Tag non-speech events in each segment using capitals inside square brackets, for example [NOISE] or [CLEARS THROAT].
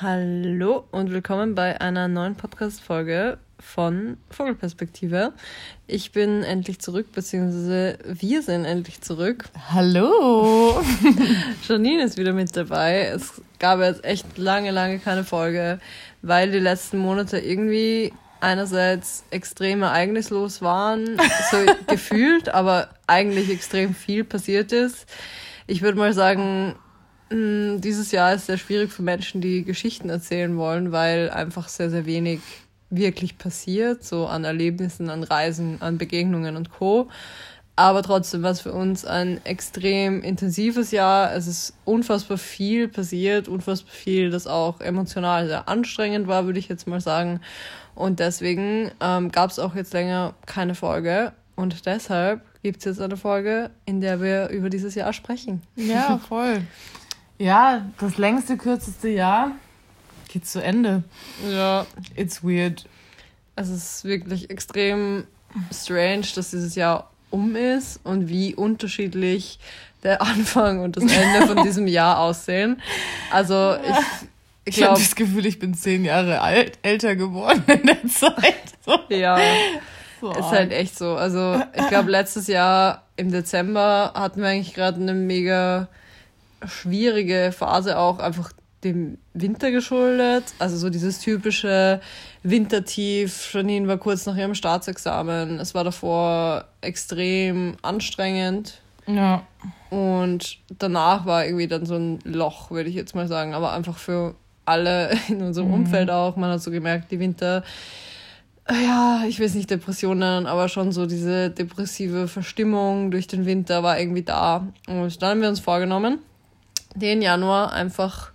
Hallo und willkommen bei einer neuen Podcast-Folge von Vogelperspektive. Ich bin endlich zurück, beziehungsweise wir sind endlich zurück. Hallo! [LAUGHS] Janine ist wieder mit dabei. Es gab jetzt echt lange, lange keine Folge, weil die letzten Monate irgendwie einerseits extrem ereignislos waren, so [LAUGHS] gefühlt, aber eigentlich extrem viel passiert ist. Ich würde mal sagen, dieses Jahr ist sehr schwierig für Menschen, die Geschichten erzählen wollen, weil einfach sehr, sehr wenig wirklich passiert, so an Erlebnissen, an Reisen, an Begegnungen und Co. Aber trotzdem war es für uns ein extrem intensives Jahr. Es ist unfassbar viel passiert, unfassbar viel, das auch emotional sehr anstrengend war, würde ich jetzt mal sagen. Und deswegen ähm, gab es auch jetzt länger keine Folge. Und deshalb gibt es jetzt eine Folge, in der wir über dieses Jahr sprechen. Ja, voll. [LAUGHS] ja, das längste, kürzeste Jahr geht zu Ende. Ja. It's weird. Es ist wirklich extrem strange, dass dieses Jahr um ist und wie unterschiedlich der [LAUGHS] Anfang und das Ende von [LAUGHS] diesem Jahr aussehen. Also ich, ich, ich habe das Gefühl, ich bin zehn Jahre alt, älter geworden in der [LAUGHS] Zeit. So. Ja, so ist halt echt so. Also ich glaube, letztes Jahr im Dezember hatten wir eigentlich gerade eine mega schwierige Phase auch einfach dem Winter geschuldet. Also so dieses typische Wintertief. Janine war kurz nach ihrem Staatsexamen. Es war davor extrem anstrengend. Ja. Und danach war irgendwie dann so ein Loch, würde ich jetzt mal sagen. Aber einfach für alle [LAUGHS] in unserem mhm. Umfeld auch. Man hat so gemerkt, die Winter, ja, ich will es nicht Depression nennen, aber schon so diese depressive Verstimmung durch den Winter war irgendwie da. Und dann haben wir uns vorgenommen, den Januar einfach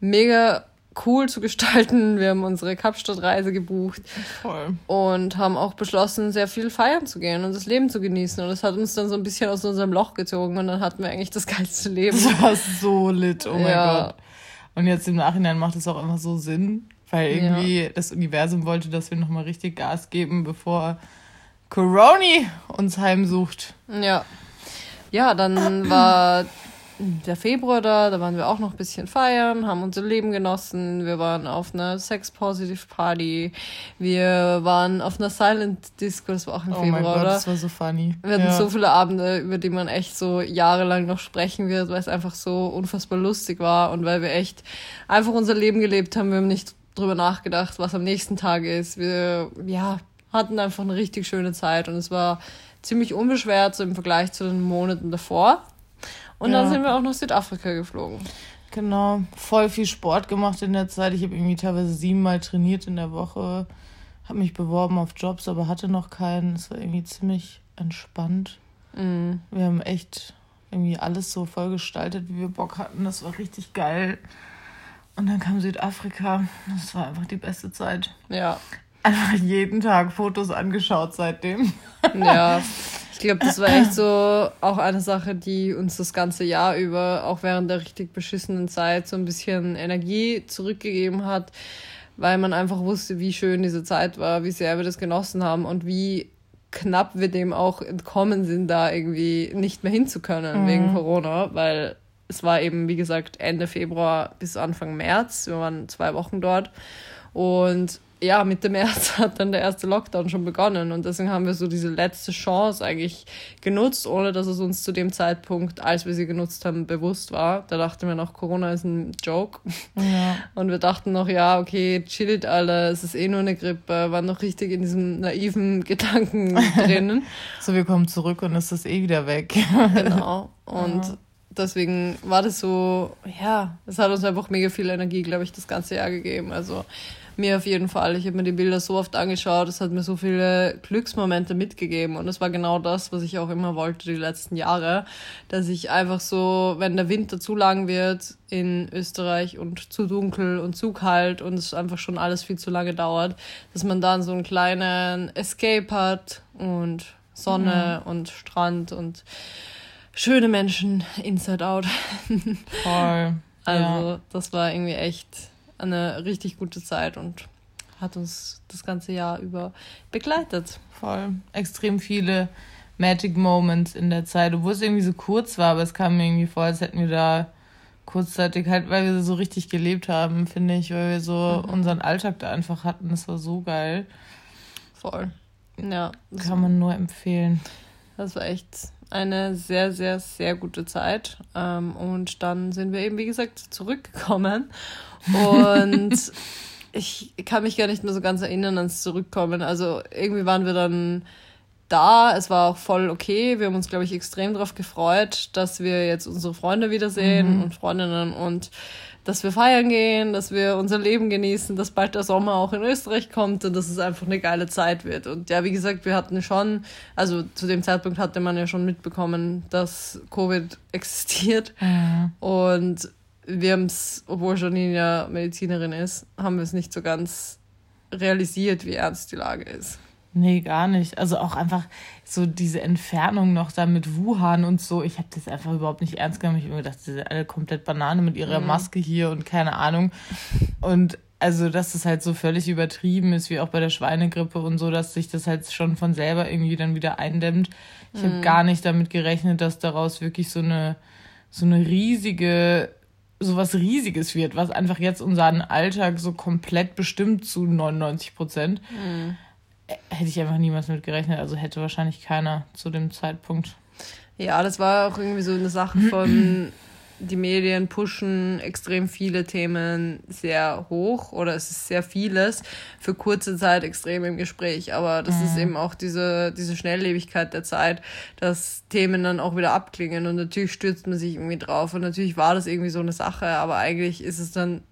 mega cool zu gestalten. Wir haben unsere Kapstadtreise gebucht Voll. und haben auch beschlossen, sehr viel feiern zu gehen und das Leben zu genießen. Und das hat uns dann so ein bisschen aus unserem Loch gezogen und dann hatten wir eigentlich das geilste Leben. Das war so lit, oh mein ja. Gott. Und jetzt im Nachhinein macht es auch einfach so Sinn, weil irgendwie ja. das Universum wollte, dass wir nochmal richtig Gas geben, bevor Coroni uns heimsucht. Ja. Ja, dann war der Februar da, da waren wir auch noch ein bisschen feiern, haben unser Leben genossen. Wir waren auf einer Sex-Positive Party. Wir waren auf einer Silent Disco, das war auch im oh Februar, mein Gott, oder? Das war so funny. Wir hatten ja. so viele Abende, über die man echt so jahrelang noch sprechen wird, weil es einfach so unfassbar lustig war und weil wir echt einfach unser Leben gelebt haben. Wir haben nicht drüber nachgedacht, was am nächsten Tag ist. Wir, ja, hatten einfach eine richtig schöne Zeit und es war ziemlich unbeschwert so im Vergleich zu den Monaten davor. Und ja. dann sind wir auch nach Südafrika geflogen. Genau, voll viel Sport gemacht in der Zeit. Ich habe irgendwie teilweise siebenmal trainiert in der Woche, habe mich beworben auf Jobs, aber hatte noch keinen. Es war irgendwie ziemlich entspannt. Mhm. Wir haben echt irgendwie alles so voll gestaltet, wie wir Bock hatten. Das war richtig geil. Und dann kam Südafrika. Das war einfach die beste Zeit. Ja. Einfach jeden Tag Fotos angeschaut seitdem. Ja. [LAUGHS] Ich glaube, das war echt so auch eine Sache, die uns das ganze Jahr über, auch während der richtig beschissenen Zeit, so ein bisschen Energie zurückgegeben hat, weil man einfach wusste, wie schön diese Zeit war, wie sehr wir das genossen haben und wie knapp wir dem auch entkommen sind, da irgendwie nicht mehr hinzukönnen mhm. wegen Corona, weil es war eben, wie gesagt, Ende Februar bis Anfang März. Wir waren zwei Wochen dort und ja, Mitte März [LAUGHS] hat dann der erste Lockdown schon begonnen und deswegen haben wir so diese letzte Chance eigentlich genutzt, ohne dass es uns zu dem Zeitpunkt, als wir sie genutzt haben, bewusst war. Da dachten wir noch, Corona ist ein Joke. Ja. [LAUGHS] Und wir dachten noch, ja, okay, chillt alle, es ist eh nur eine Grippe, waren noch richtig in diesem naiven [LAUGHS] Gedanken drinnen. so, wir kommen zurück und es ist eh wieder weg. genau. Und ja. deswegen war das so, ja, es hat uns einfach mega viel Energie, glaube ich, das ganze Jahr gegeben. Also mir auf jeden Fall. Ich habe mir die Bilder so oft angeschaut, es hat mir so viele Glücksmomente mitgegeben und es war genau das, was ich auch immer wollte die letzten Jahre, dass ich einfach so, wenn der Winter zu lang wird in Österreich und zu dunkel und zu kalt und es einfach schon alles viel zu lange dauert, dass man dann so einen kleinen Escape hat und Sonne mhm. und Strand und schöne Menschen inside out. [LAUGHS] Voll. Also, ja. das war irgendwie echt eine richtig gute Zeit und hat uns das ganze Jahr über begleitet. Voll. Extrem viele Magic Moments in der Zeit, obwohl es irgendwie so kurz war, aber es kam mir irgendwie vor, als hätten wir da kurzzeitig halt, weil wir so richtig gelebt haben, finde ich, weil wir so mhm. unseren Alltag da einfach hatten. Das war so geil. Voll. Ja. Kann man nur empfehlen. Das war echt eine sehr, sehr, sehr gute Zeit. Ähm, und dann sind wir eben, wie gesagt, zurückgekommen. Und [LAUGHS] ich kann mich gar nicht mehr so ganz erinnern ans Zurückkommen. Also irgendwie waren wir dann da. Es war auch voll okay. Wir haben uns, glaube ich, extrem darauf gefreut, dass wir jetzt unsere Freunde wiedersehen mhm. und Freundinnen und dass wir feiern gehen, dass wir unser Leben genießen, dass bald der Sommer auch in Österreich kommt und dass es einfach eine geile Zeit wird. Und ja, wie gesagt, wir hatten schon, also zu dem Zeitpunkt hatte man ja schon mitbekommen, dass Covid [LAUGHS] existiert. Mhm. Und wir haben es, obwohl Janine ja Medizinerin ist, haben wir es nicht so ganz realisiert, wie ernst die Lage ist. Nee, gar nicht. Also auch einfach so diese Entfernung noch da mit Wuhan und so. Ich habe das einfach überhaupt nicht ernst genommen. Ich habe mir gedacht, die sind alle komplett Banane mit ihrer mhm. Maske hier und keine Ahnung. Und also, dass das halt so völlig übertrieben ist, wie auch bei der Schweinegrippe und so, dass sich das halt schon von selber irgendwie dann wieder eindämmt. Ich mhm. habe gar nicht damit gerechnet, dass daraus wirklich so eine, so eine riesige so was Riesiges wird, was einfach jetzt unseren Alltag so komplett bestimmt zu 99 Prozent. Mhm hätte ich einfach niemals mit gerechnet. Also hätte wahrscheinlich keiner zu dem Zeitpunkt. Ja, das war auch irgendwie so eine Sache [CLEARS THROAT] von, die Medien pushen extrem viele Themen sehr hoch oder es ist sehr vieles für kurze Zeit extrem im Gespräch. Aber das mhm. ist eben auch diese, diese Schnelllebigkeit der Zeit, dass Themen dann auch wieder abklingen und natürlich stürzt man sich irgendwie drauf und natürlich war das irgendwie so eine Sache, aber eigentlich ist es dann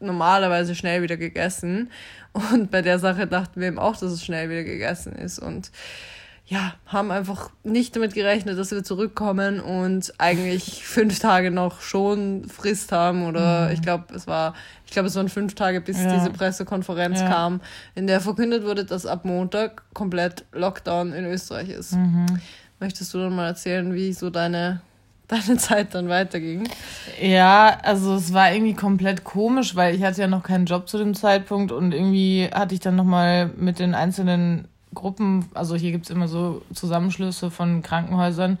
normalerweise schnell wieder gegessen. Und bei der Sache dachten wir eben auch, dass es schnell wieder gegessen ist. Und ja, haben einfach nicht damit gerechnet, dass wir zurückkommen und eigentlich [LAUGHS] fünf Tage noch schon Frist haben. Oder mhm. ich glaube, es war, ich glaube, es waren fünf Tage, bis ja. diese Pressekonferenz ja. kam, in der verkündet wurde, dass ab Montag komplett Lockdown in Österreich ist. Mhm. Möchtest du dann mal erzählen, wie so deine deine Zeit dann weiterging. Ja, also es war irgendwie komplett komisch, weil ich hatte ja noch keinen Job zu dem Zeitpunkt und irgendwie hatte ich dann nochmal mit den einzelnen Gruppen, also hier gibt's immer so Zusammenschlüsse von Krankenhäusern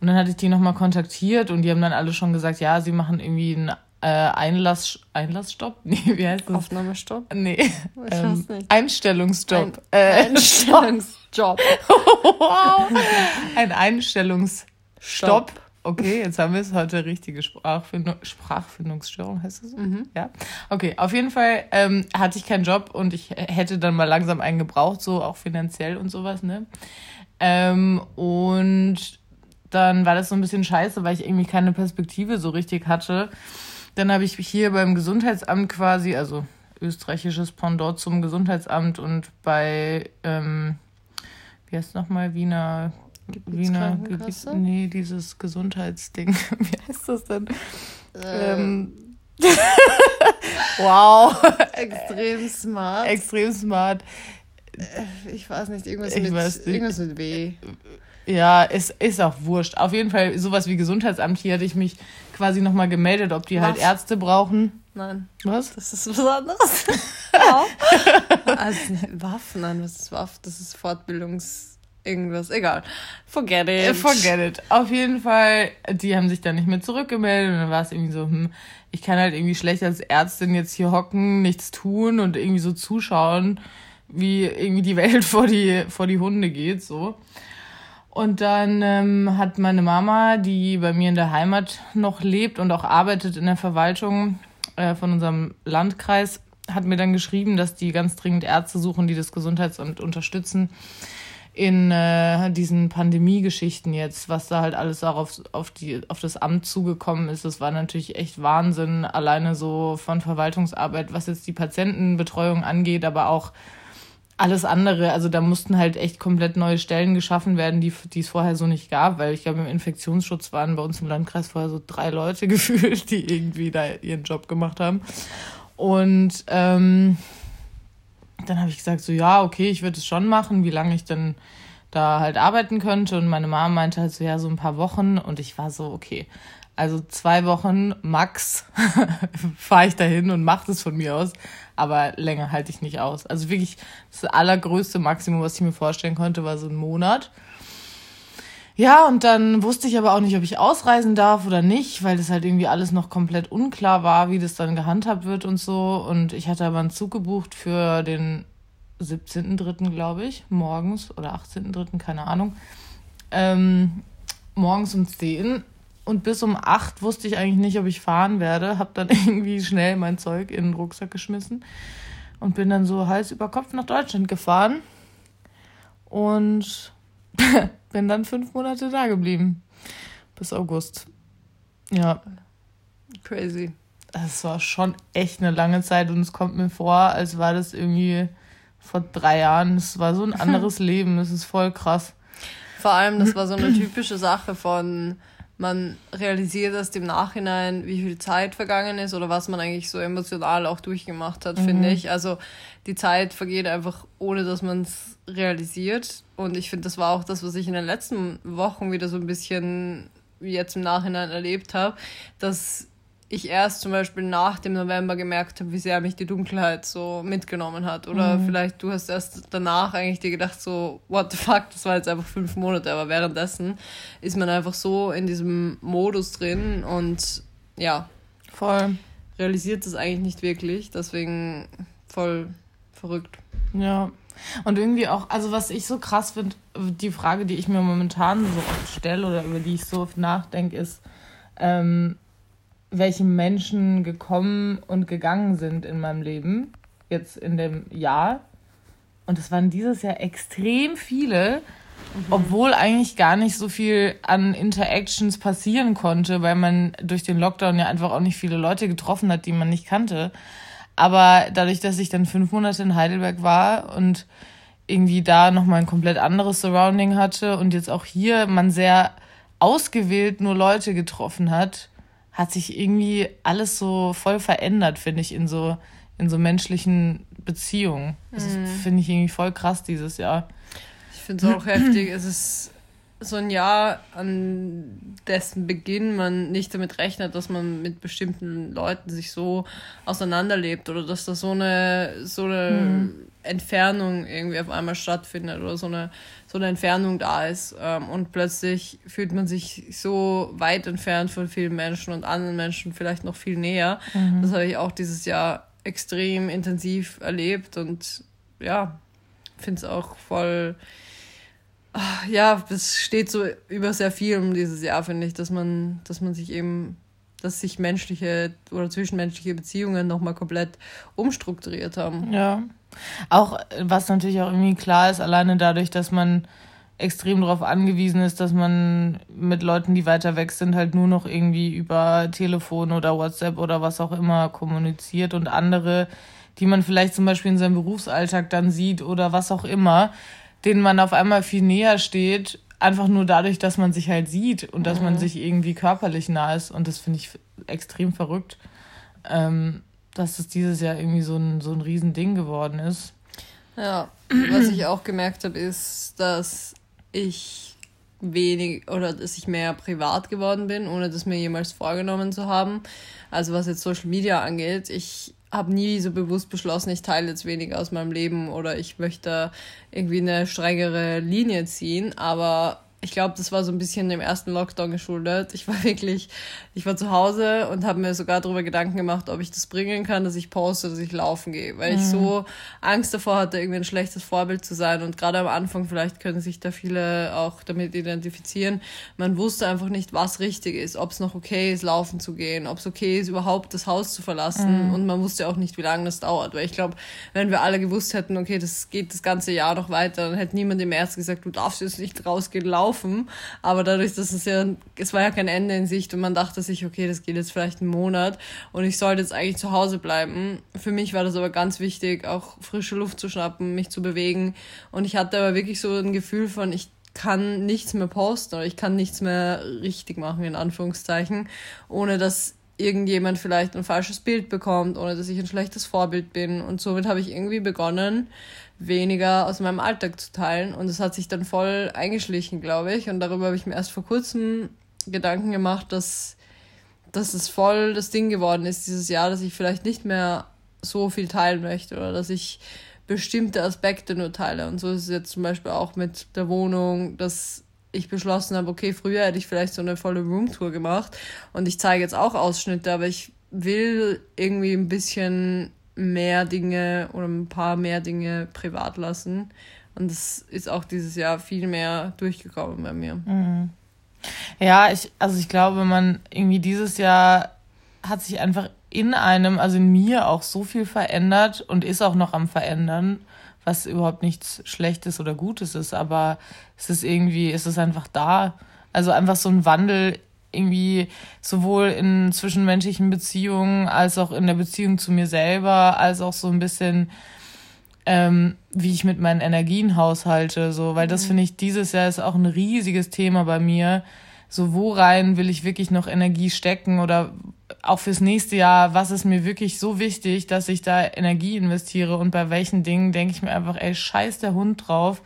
und dann hatte ich die nochmal kontaktiert und die haben dann alle schon gesagt, ja, sie machen irgendwie einen äh, Einlass, Einlassstopp? [LAUGHS] Nee, wie heißt das? Aufnahmestopp? Nee. Ähm, Einstellungsjob. Ein, äh, [LAUGHS] Einstellungsjob. wow. [LAUGHS] Ein Einstellungsstopp. Stopp Okay, jetzt haben wir es heute richtige Sprachfindung, Sprachfindungsstörung, heißt das so? Mhm. Ja. Okay, auf jeden Fall ähm, hatte ich keinen Job und ich hätte dann mal langsam einen gebraucht, so auch finanziell und sowas, ne? Ähm, und dann war das so ein bisschen scheiße, weil ich irgendwie keine Perspektive so richtig hatte. Dann habe ich hier beim Gesundheitsamt quasi, also österreichisches Pendant zum Gesundheitsamt und bei, ähm, wie heißt es nochmal, Wiener Wiener Gebiet, nee, dieses Gesundheitsding. [LAUGHS] Wie heißt das denn? Ähm. [LAUGHS] wow. [LAUGHS] Extrem smart. Extrem smart. Äh, ich weiß nicht, irgendwas, ich mit, nicht. irgendwas mit W. Ja, ist, ist auch wurscht. Auf jeden Fall, sowas wie Gesundheitsamt, hier hatte ich mich quasi nochmal gemeldet, ob die halt was? halt Ärzte brauchen. Nein. Was? Das ist was anderes. ja. Also, Waffen, nein, was ist Waffen? Das ist Fortbildungs irgendwas, egal. Forget it. Forget it. Auf jeden Fall, die haben sich dann nicht mehr zurückgemeldet und dann war es irgendwie so, hm, ich kann halt irgendwie schlecht als Ärztin jetzt hier hocken, nichts tun und irgendwie so zuschauen, wie irgendwie die Welt [LAUGHS] vor die, vor die Hunde geht, so. Und dann ähm, hat meine Mama, die bei mir in der Heimat noch lebt und auch arbeitet in der Verwaltung äh, von unserem Landkreis, hat mir dann geschrieben, dass die ganz dringend Ärzte suchen, die das Gesundheitsamt unterstützen in äh, diesen Pandemie-Geschichten jetzt, was da halt alles auch auf, auf, die, auf das Amt zugekommen ist, das war natürlich echt Wahnsinn, alleine so von Verwaltungsarbeit, was jetzt die Patientenbetreuung angeht, aber auch alles andere. Also da mussten halt echt komplett neue Stellen geschaffen werden, die, die es vorher so nicht gab, weil ich glaube, im Infektionsschutz waren bei uns im Landkreis vorher so drei Leute [LAUGHS] gefühlt, die irgendwie da ihren Job gemacht haben. Und ähm, dann habe ich gesagt, so ja, okay, ich würde es schon machen, wie lange ich dann da halt arbeiten könnte. Und meine Mama meinte halt so, ja, so ein paar Wochen. Und ich war so, okay, also zwei Wochen max [LAUGHS] fahre ich dahin und mache das von mir aus. Aber länger halte ich nicht aus. Also wirklich das allergrößte Maximum, was ich mir vorstellen konnte, war so ein Monat. Ja, und dann wusste ich aber auch nicht, ob ich ausreisen darf oder nicht, weil das halt irgendwie alles noch komplett unklar war, wie das dann gehandhabt wird und so. Und ich hatte aber einen Zug gebucht für den 17.3., glaube ich, morgens oder 18.3., keine Ahnung. Ähm, morgens um 10 und bis um 8 wusste ich eigentlich nicht, ob ich fahren werde. Hab dann [LAUGHS] irgendwie schnell mein Zeug in den Rucksack geschmissen und bin dann so Hals über Kopf nach Deutschland gefahren. Und [LAUGHS] bin dann fünf Monate da geblieben. Bis August. Ja. Crazy. Es war schon echt eine lange Zeit und es kommt mir vor, als war das irgendwie vor drei Jahren. Es war so ein [LAUGHS] anderes Leben. Es ist voll krass. Vor allem, das war so eine typische Sache von, man realisiert erst im Nachhinein, wie viel Zeit vergangen ist oder was man eigentlich so emotional auch durchgemacht hat, mhm. finde ich. Also die Zeit vergeht einfach, ohne dass man es realisiert. Und ich finde, das war auch das, was ich in den letzten Wochen wieder so ein bisschen jetzt im Nachhinein erlebt habe, dass ich erst zum Beispiel nach dem November gemerkt habe, wie sehr mich die Dunkelheit so mitgenommen hat. Oder mhm. vielleicht du hast erst danach eigentlich dir gedacht, so, what the fuck, das war jetzt einfach fünf Monate. Aber währenddessen ist man einfach so in diesem Modus drin und ja. Voll. Realisiert das eigentlich nicht wirklich. Deswegen voll verrückt. Ja. Und irgendwie auch, also was ich so krass finde, die Frage, die ich mir momentan so oft stelle oder über die ich so oft nachdenke, ist, ähm, welche Menschen gekommen und gegangen sind in meinem Leben, jetzt in dem Jahr. Und es waren dieses Jahr extrem viele, mhm. obwohl eigentlich gar nicht so viel an Interactions passieren konnte, weil man durch den Lockdown ja einfach auch nicht viele Leute getroffen hat, die man nicht kannte. Aber dadurch, dass ich dann fünf Monate in Heidelberg war und irgendwie da nochmal ein komplett anderes Surrounding hatte und jetzt auch hier man sehr ausgewählt nur Leute getroffen hat, hat sich irgendwie alles so voll verändert, finde ich, in so, in so menschlichen Beziehungen. Das mhm. finde ich irgendwie voll krass dieses Jahr. Ich finde es auch heftig. Es ist so ein Jahr, an dessen Beginn man nicht damit rechnet, dass man mit bestimmten Leuten sich so auseinanderlebt oder dass da so eine, so eine mhm. Entfernung irgendwie auf einmal stattfindet oder so eine, so eine Entfernung da ist. Ähm, und plötzlich fühlt man sich so weit entfernt von vielen Menschen und anderen Menschen vielleicht noch viel näher. Mhm. Das habe ich auch dieses Jahr extrem intensiv erlebt und ja, finde es auch voll. Ah, ja, es steht so über sehr viel um dieses Jahr, finde ich, dass man, dass man sich eben dass sich menschliche oder zwischenmenschliche Beziehungen nochmal komplett umstrukturiert haben. Ja. Auch, was natürlich auch irgendwie klar ist, alleine dadurch, dass man extrem darauf angewiesen ist, dass man mit Leuten, die weiter weg sind, halt nur noch irgendwie über Telefon oder WhatsApp oder was auch immer kommuniziert und andere, die man vielleicht zum Beispiel in seinem Berufsalltag dann sieht oder was auch immer, denen man auf einmal viel näher steht, einfach nur dadurch, dass man sich halt sieht und dass man mhm. sich irgendwie körperlich nah ist. Und das finde ich extrem verrückt, ähm, dass es dieses Jahr irgendwie so ein, so ein Riesending geworden ist. Ja, was ich auch gemerkt habe, ist, dass ich wenig oder dass ich mehr privat geworden bin, ohne das mir jemals vorgenommen zu haben. Also was jetzt Social Media angeht, ich habe nie so bewusst beschlossen, ich teile jetzt weniger aus meinem Leben oder ich möchte irgendwie eine strengere Linie ziehen, aber ich glaube, das war so ein bisschen dem ersten Lockdown geschuldet. Ich war [LAUGHS] wirklich, ich war zu Hause und habe mir sogar darüber Gedanken gemacht, ob ich das bringen kann, dass ich poste, dass ich laufen gehe, weil mhm. ich so Angst davor hatte, irgendwie ein schlechtes Vorbild zu sein. Und gerade am Anfang, vielleicht können sich da viele auch damit identifizieren. Man wusste einfach nicht, was richtig ist, ob es noch okay ist, laufen zu gehen, ob es okay ist, überhaupt das Haus zu verlassen. Mhm. Und man wusste auch nicht, wie lange das dauert. Weil ich glaube, wenn wir alle gewusst hätten, okay, das geht das ganze Jahr noch weiter, dann hätte niemand im März gesagt, du darfst jetzt nicht rausgehen, laufen laufen. Aber dadurch, dass es ja, es war ja kein Ende in Sicht und man dachte sich, okay, das geht jetzt vielleicht einen Monat und ich sollte jetzt eigentlich zu Hause bleiben. Für mich war das aber ganz wichtig, auch frische Luft zu schnappen, mich zu bewegen. Und ich hatte aber wirklich so ein Gefühl von, ich kann nichts mehr posten oder ich kann nichts mehr richtig machen, in Anführungszeichen, ohne dass irgendjemand vielleicht ein falsches Bild bekommt, ohne dass ich ein schlechtes Vorbild bin. Und somit habe ich irgendwie begonnen, weniger aus meinem Alltag zu teilen. Und es hat sich dann voll eingeschlichen, glaube ich. Und darüber habe ich mir erst vor kurzem Gedanken gemacht, dass, dass es voll das Ding geworden ist dieses Jahr, dass ich vielleicht nicht mehr so viel teilen möchte oder dass ich bestimmte Aspekte nur teile. Und so ist es jetzt zum Beispiel auch mit der Wohnung, dass ich beschlossen habe, okay, früher hätte ich vielleicht so eine volle Roomtour gemacht und ich zeige jetzt auch Ausschnitte, aber ich will irgendwie ein bisschen mehr Dinge oder ein paar mehr Dinge privat lassen. Und das ist auch dieses Jahr viel mehr durchgekommen bei mir. Mhm. Ja, ich, also ich glaube, man irgendwie dieses Jahr hat sich einfach in einem, also in mir auch so viel verändert und ist auch noch am Verändern, was überhaupt nichts Schlechtes oder Gutes ist, aber es ist irgendwie, es ist einfach da. Also einfach so ein Wandel irgendwie sowohl in zwischenmenschlichen Beziehungen als auch in der Beziehung zu mir selber, als auch so ein bisschen, ähm, wie ich mit meinen Energien haushalte, so, weil das mhm. finde ich dieses Jahr ist auch ein riesiges Thema bei mir. So, wo rein will ich wirklich noch Energie stecken oder auch fürs nächste Jahr, was ist mir wirklich so wichtig, dass ich da Energie investiere und bei welchen Dingen denke ich mir einfach, ey, scheiß der Hund drauf.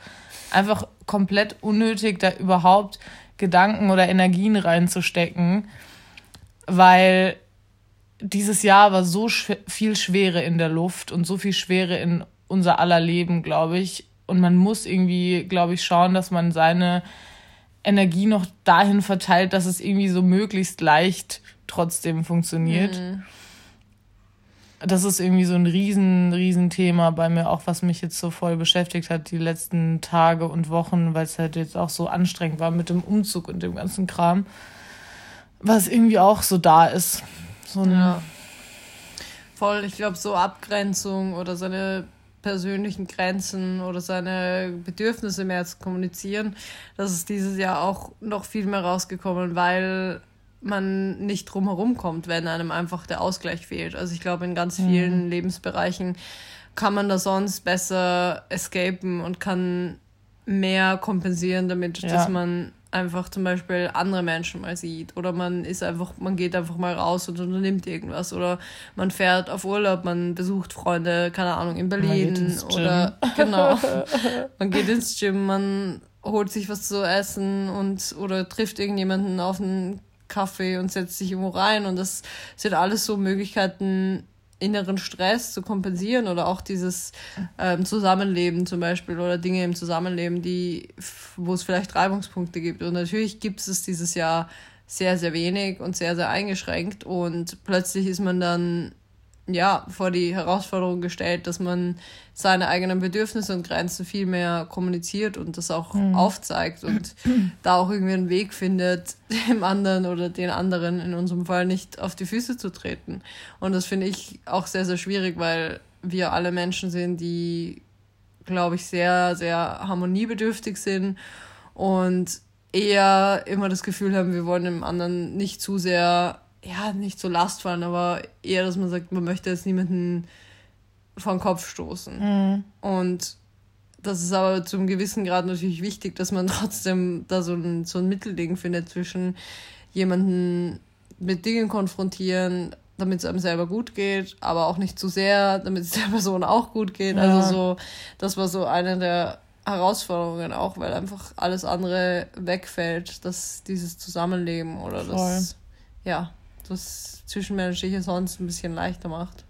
Einfach komplett unnötig, da überhaupt Gedanken oder Energien reinzustecken, weil dieses Jahr war so schw viel Schwere in der Luft und so viel Schwere in unser aller Leben, glaube ich. Und man muss irgendwie, glaube ich, schauen, dass man seine Energie noch dahin verteilt, dass es irgendwie so möglichst leicht trotzdem funktioniert. Mhm das ist irgendwie so ein riesen, riesen Thema bei mir, auch was mich jetzt so voll beschäftigt hat die letzten Tage und Wochen, weil es halt jetzt auch so anstrengend war mit dem Umzug und dem ganzen Kram. Was irgendwie auch so da ist. So ja. Voll, ich glaube, so Abgrenzung oder seine persönlichen Grenzen oder seine Bedürfnisse mehr zu kommunizieren, das ist dieses Jahr auch noch viel mehr rausgekommen, weil man nicht drumherum kommt, wenn einem einfach der Ausgleich fehlt. Also ich glaube, in ganz mhm. vielen mhm. Lebensbereichen kann man da sonst besser escapen und kann mehr kompensieren damit, ja. dass man einfach zum Beispiel andere Menschen mal sieht oder man ist einfach, man geht einfach mal raus und unternimmt irgendwas oder man fährt auf Urlaub, man besucht Freunde, keine Ahnung, in Berlin oder [LAUGHS] genau, [LAUGHS] man geht ins Gym, man holt sich was zu essen und oder trifft irgendjemanden auf einen Kaffee und setzt sich irgendwo rein. Und das sind alles so Möglichkeiten, inneren Stress zu kompensieren oder auch dieses ähm, Zusammenleben zum Beispiel oder Dinge im Zusammenleben, die, wo es vielleicht Reibungspunkte gibt. Und natürlich gibt es dieses Jahr sehr, sehr wenig und sehr, sehr eingeschränkt. Und plötzlich ist man dann ja, vor die Herausforderung gestellt, dass man seine eigenen Bedürfnisse und Grenzen viel mehr kommuniziert und das auch mhm. aufzeigt und [CLEARS THROAT] da auch irgendwie einen Weg findet, [LAUGHS] dem anderen oder den anderen in unserem Fall nicht auf die Füße zu treten. Und das finde ich auch sehr, sehr schwierig, weil wir alle Menschen sind, die, glaube ich, sehr, sehr harmoniebedürftig sind und eher immer das Gefühl haben, wir wollen dem anderen nicht zu sehr ja, nicht so Last fallen, aber eher, dass man sagt, man möchte jetzt niemanden vor den Kopf stoßen. Mhm. Und das ist aber zu einem gewissen Grad natürlich wichtig, dass man [LAUGHS] trotzdem da so ein, so ein Mittelding findet zwischen jemanden mit Dingen konfrontieren, damit es einem selber gut geht, aber auch nicht zu sehr, damit es [LAUGHS] der Person auch gut geht. Ja. Also so, das war so eine der Herausforderungen auch, weil einfach alles andere wegfällt, dass dieses Zusammenleben oder Voll. das, ja, das Zwischenmenschliche sonst ein bisschen leichter macht.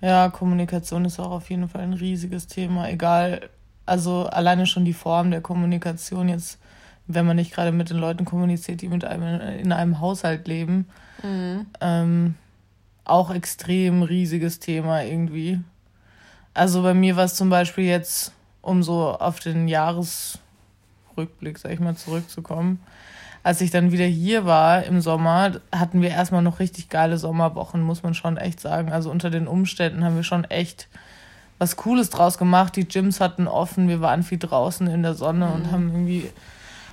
Ja, Kommunikation ist auch auf jeden Fall ein riesiges Thema. Egal, also alleine schon die Form der Kommunikation jetzt, wenn man nicht gerade mit den Leuten kommuniziert, die mit einem in einem Haushalt leben, mhm. ähm, auch extrem riesiges Thema irgendwie. Also bei mir war es zum Beispiel jetzt, um so auf den Jahresrückblick, sag ich mal, zurückzukommen, als ich dann wieder hier war im Sommer, hatten wir erstmal noch richtig geile Sommerwochen, muss man schon echt sagen. Also unter den Umständen haben wir schon echt was Cooles draus gemacht. Die Gyms hatten offen, wir waren viel draußen in der Sonne mhm. und haben irgendwie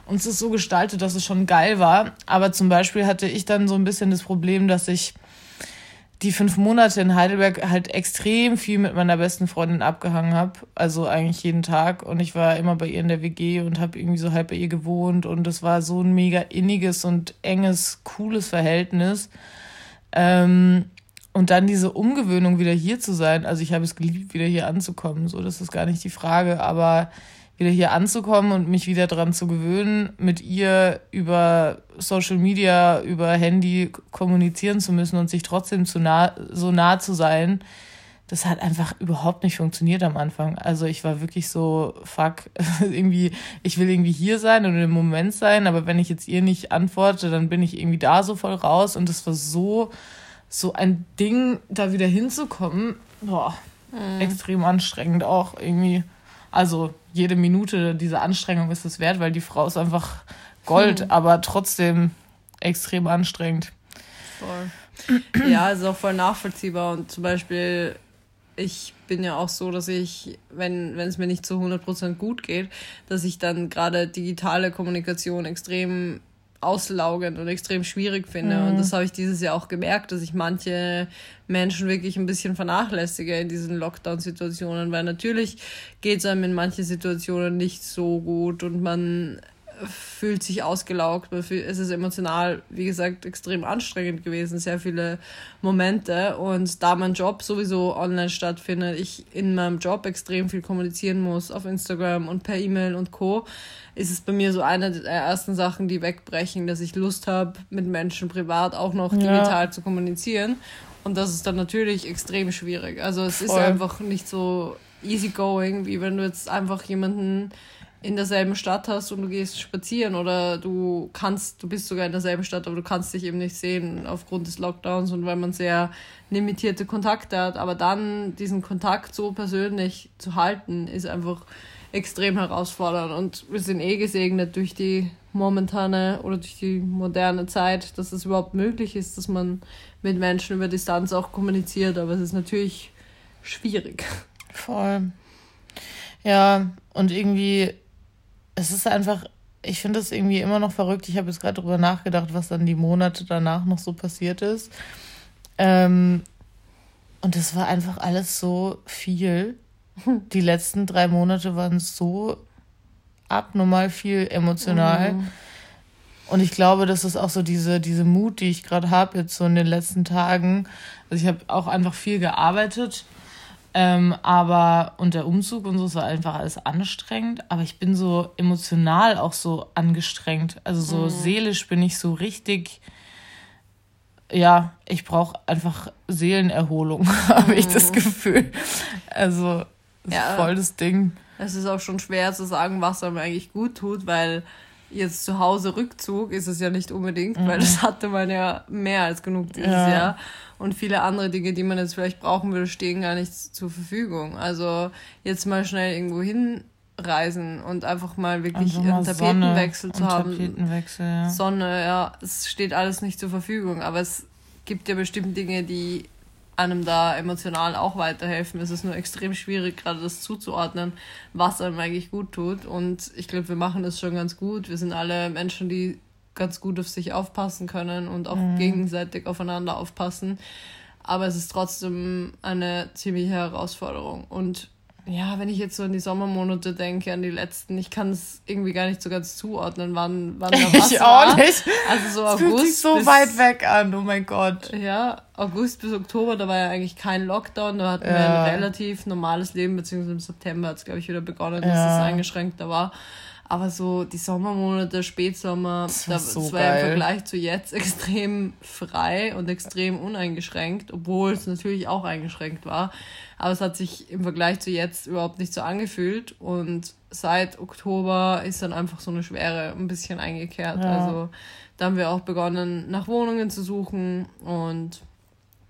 uns das so gestaltet, dass es schon geil war. Aber zum Beispiel hatte ich dann so ein bisschen das Problem, dass ich die fünf Monate in Heidelberg halt extrem viel mit meiner besten Freundin abgehangen habe. Also eigentlich jeden Tag. Und ich war immer bei ihr in der WG und habe irgendwie so halb bei ihr gewohnt. Und es war so ein mega inniges und enges, cooles Verhältnis. Ähm, und dann diese Umgewöhnung, wieder hier zu sein. Also ich habe es geliebt, wieder hier anzukommen. So, das ist gar nicht die Frage. Aber wieder hier anzukommen und mich wieder dran zu gewöhnen, mit ihr über Social Media, über Handy kommunizieren zu müssen und sich trotzdem zu nah, so nah zu sein, das hat einfach überhaupt nicht funktioniert am Anfang. Also ich war wirklich so, fuck, [LAUGHS] irgendwie, ich will irgendwie hier sein und im Moment sein, aber wenn ich jetzt ihr nicht antworte, dann bin ich irgendwie da so voll raus und das war so, so ein Ding, da wieder hinzukommen, boah, mhm. extrem anstrengend auch irgendwie. Also jede Minute dieser Anstrengung ist es wert, weil die Frau ist einfach Gold, mhm. aber trotzdem extrem anstrengend. Voll. Ja, ist auch voll nachvollziehbar und zum Beispiel ich bin ja auch so, dass ich, wenn, wenn es mir nicht zu 100% gut geht, dass ich dann gerade digitale Kommunikation extrem auslaugend und extrem schwierig finde. Mhm. Und das habe ich dieses Jahr auch gemerkt, dass ich manche Menschen wirklich ein bisschen vernachlässige in diesen Lockdown-Situationen, weil natürlich geht es einem in manchen Situationen nicht so gut und man fühlt sich ausgelaugt. Es ist emotional, wie gesagt, extrem anstrengend gewesen, sehr viele Momente. Und da mein Job sowieso online stattfindet, ich in meinem Job extrem viel kommunizieren muss auf Instagram und per E-Mail und Co., ist es bei mir so eine der ersten Sachen, die wegbrechen, dass ich Lust habe, mit Menschen privat auch noch digital ja. zu kommunizieren. Und das ist dann natürlich extrem schwierig. Also es Voll. ist einfach nicht so easygoing, wie wenn du jetzt einfach jemanden in derselben Stadt hast und du gehst spazieren oder du kannst, du bist sogar in derselben Stadt, aber du kannst dich eben nicht sehen aufgrund des Lockdowns und weil man sehr limitierte Kontakte hat. Aber dann diesen Kontakt so persönlich zu halten, ist einfach extrem herausfordernd. Und wir sind eh gesegnet durch die momentane oder durch die moderne Zeit, dass es überhaupt möglich ist, dass man mit Menschen über Distanz auch kommuniziert. Aber es ist natürlich schwierig. Voll. Ja, und irgendwie es ist einfach, ich finde es irgendwie immer noch verrückt. Ich habe jetzt gerade darüber nachgedacht, was dann die Monate danach noch so passiert ist. Ähm, und es war einfach alles so viel. [LAUGHS] Die letzten drei Monate waren so abnormal viel emotional. Mhm. Und ich glaube, das ist auch so diese, diese Mut, die ich gerade habe, jetzt so in den letzten Tagen. Also ich habe auch einfach viel gearbeitet ähm, aber und der Umzug und so ist einfach alles anstrengend. Aber ich bin so emotional auch so angestrengt. Also so mhm. seelisch bin ich so richtig. Ja, ich brauche einfach Seelenerholung, [LAUGHS] habe ich das mhm. Gefühl. Also ja, voll das Ding. Es ist auch schon schwer zu sagen, was einem eigentlich gut tut, weil jetzt zu Hause Rückzug ist es ja nicht unbedingt, mhm. weil das hatte man ja mehr als genug dieses ja. Jahr. Und viele andere Dinge, die man jetzt vielleicht brauchen würde, stehen gar nicht zur Verfügung. Also jetzt mal schnell irgendwo hinreisen und einfach mal wirklich einfach mal einen Tapetenwechsel Sonne zu haben. Tapetenwechsel, ja. Sonne, ja, es steht alles nicht zur Verfügung. Aber es gibt ja bestimmt Dinge, die einem da emotional auch weiterhelfen. Es ist nur extrem schwierig, gerade das zuzuordnen, was einem eigentlich gut tut. Und ich glaube, wir machen das schon ganz gut. Wir sind alle Menschen, die ganz gut auf sich aufpassen können und auch mhm. gegenseitig aufeinander aufpassen. Aber es ist trotzdem eine ziemliche Herausforderung. Und ja, wenn ich jetzt so an die Sommermonate denke, an die letzten, ich kann es irgendwie gar nicht so ganz zuordnen, wann, wann da [LAUGHS] was Ich auch nicht. Also so das August. Fühlt sich so bis, weit weg an, oh mein Gott. Ja, August bis Oktober, da war ja eigentlich kein Lockdown, da hatten ja. wir ein relativ normales Leben, beziehungsweise im September hat es, glaube ich, wieder begonnen, dass ja. es eingeschränkter war. Aber so die Sommermonate, Spätsommer, das war, das war im Vergleich zu jetzt [LAUGHS] extrem frei und extrem uneingeschränkt, obwohl es natürlich auch eingeschränkt war. Aber es hat sich im Vergleich zu jetzt überhaupt nicht so angefühlt. Und seit Oktober ist dann einfach so eine Schwere ein bisschen eingekehrt. Ja. Also da haben wir auch begonnen, nach Wohnungen zu suchen und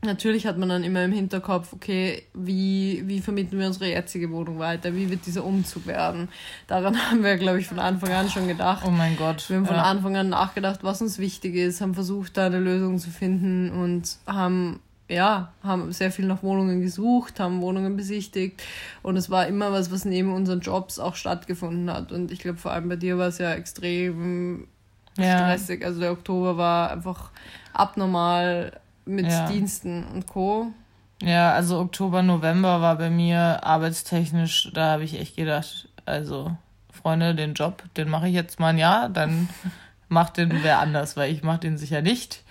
natürlich hat man dann immer im Hinterkopf, okay, wie, wie vermieten wir unsere jetzige Wohnung weiter? Wie wird dieser Umzug werden? Daran [LAUGHS] haben wir, glaube ich, von Anfang an schon gedacht. Oh mein Gott. Wir haben von ja. Anfang an nachgedacht, was uns wichtig ist, haben versucht, da eine Lösung zu finden und haben ja, haben sehr viel nach Wohnungen gesucht, haben Wohnungen besichtigt und es war immer was, was neben unseren Jobs auch stattgefunden hat. Und ich glaube, vor allem bei dir war es ja extrem ja. stressig. Also der Oktober war einfach abnormal mit ja. Diensten und Co. Ja, also Oktober, November war bei mir arbeitstechnisch, da habe ich echt gedacht, also Freunde, den Job, den mache ich jetzt mal ein Jahr, dann macht den wer anders, weil ich mache den sicher nicht.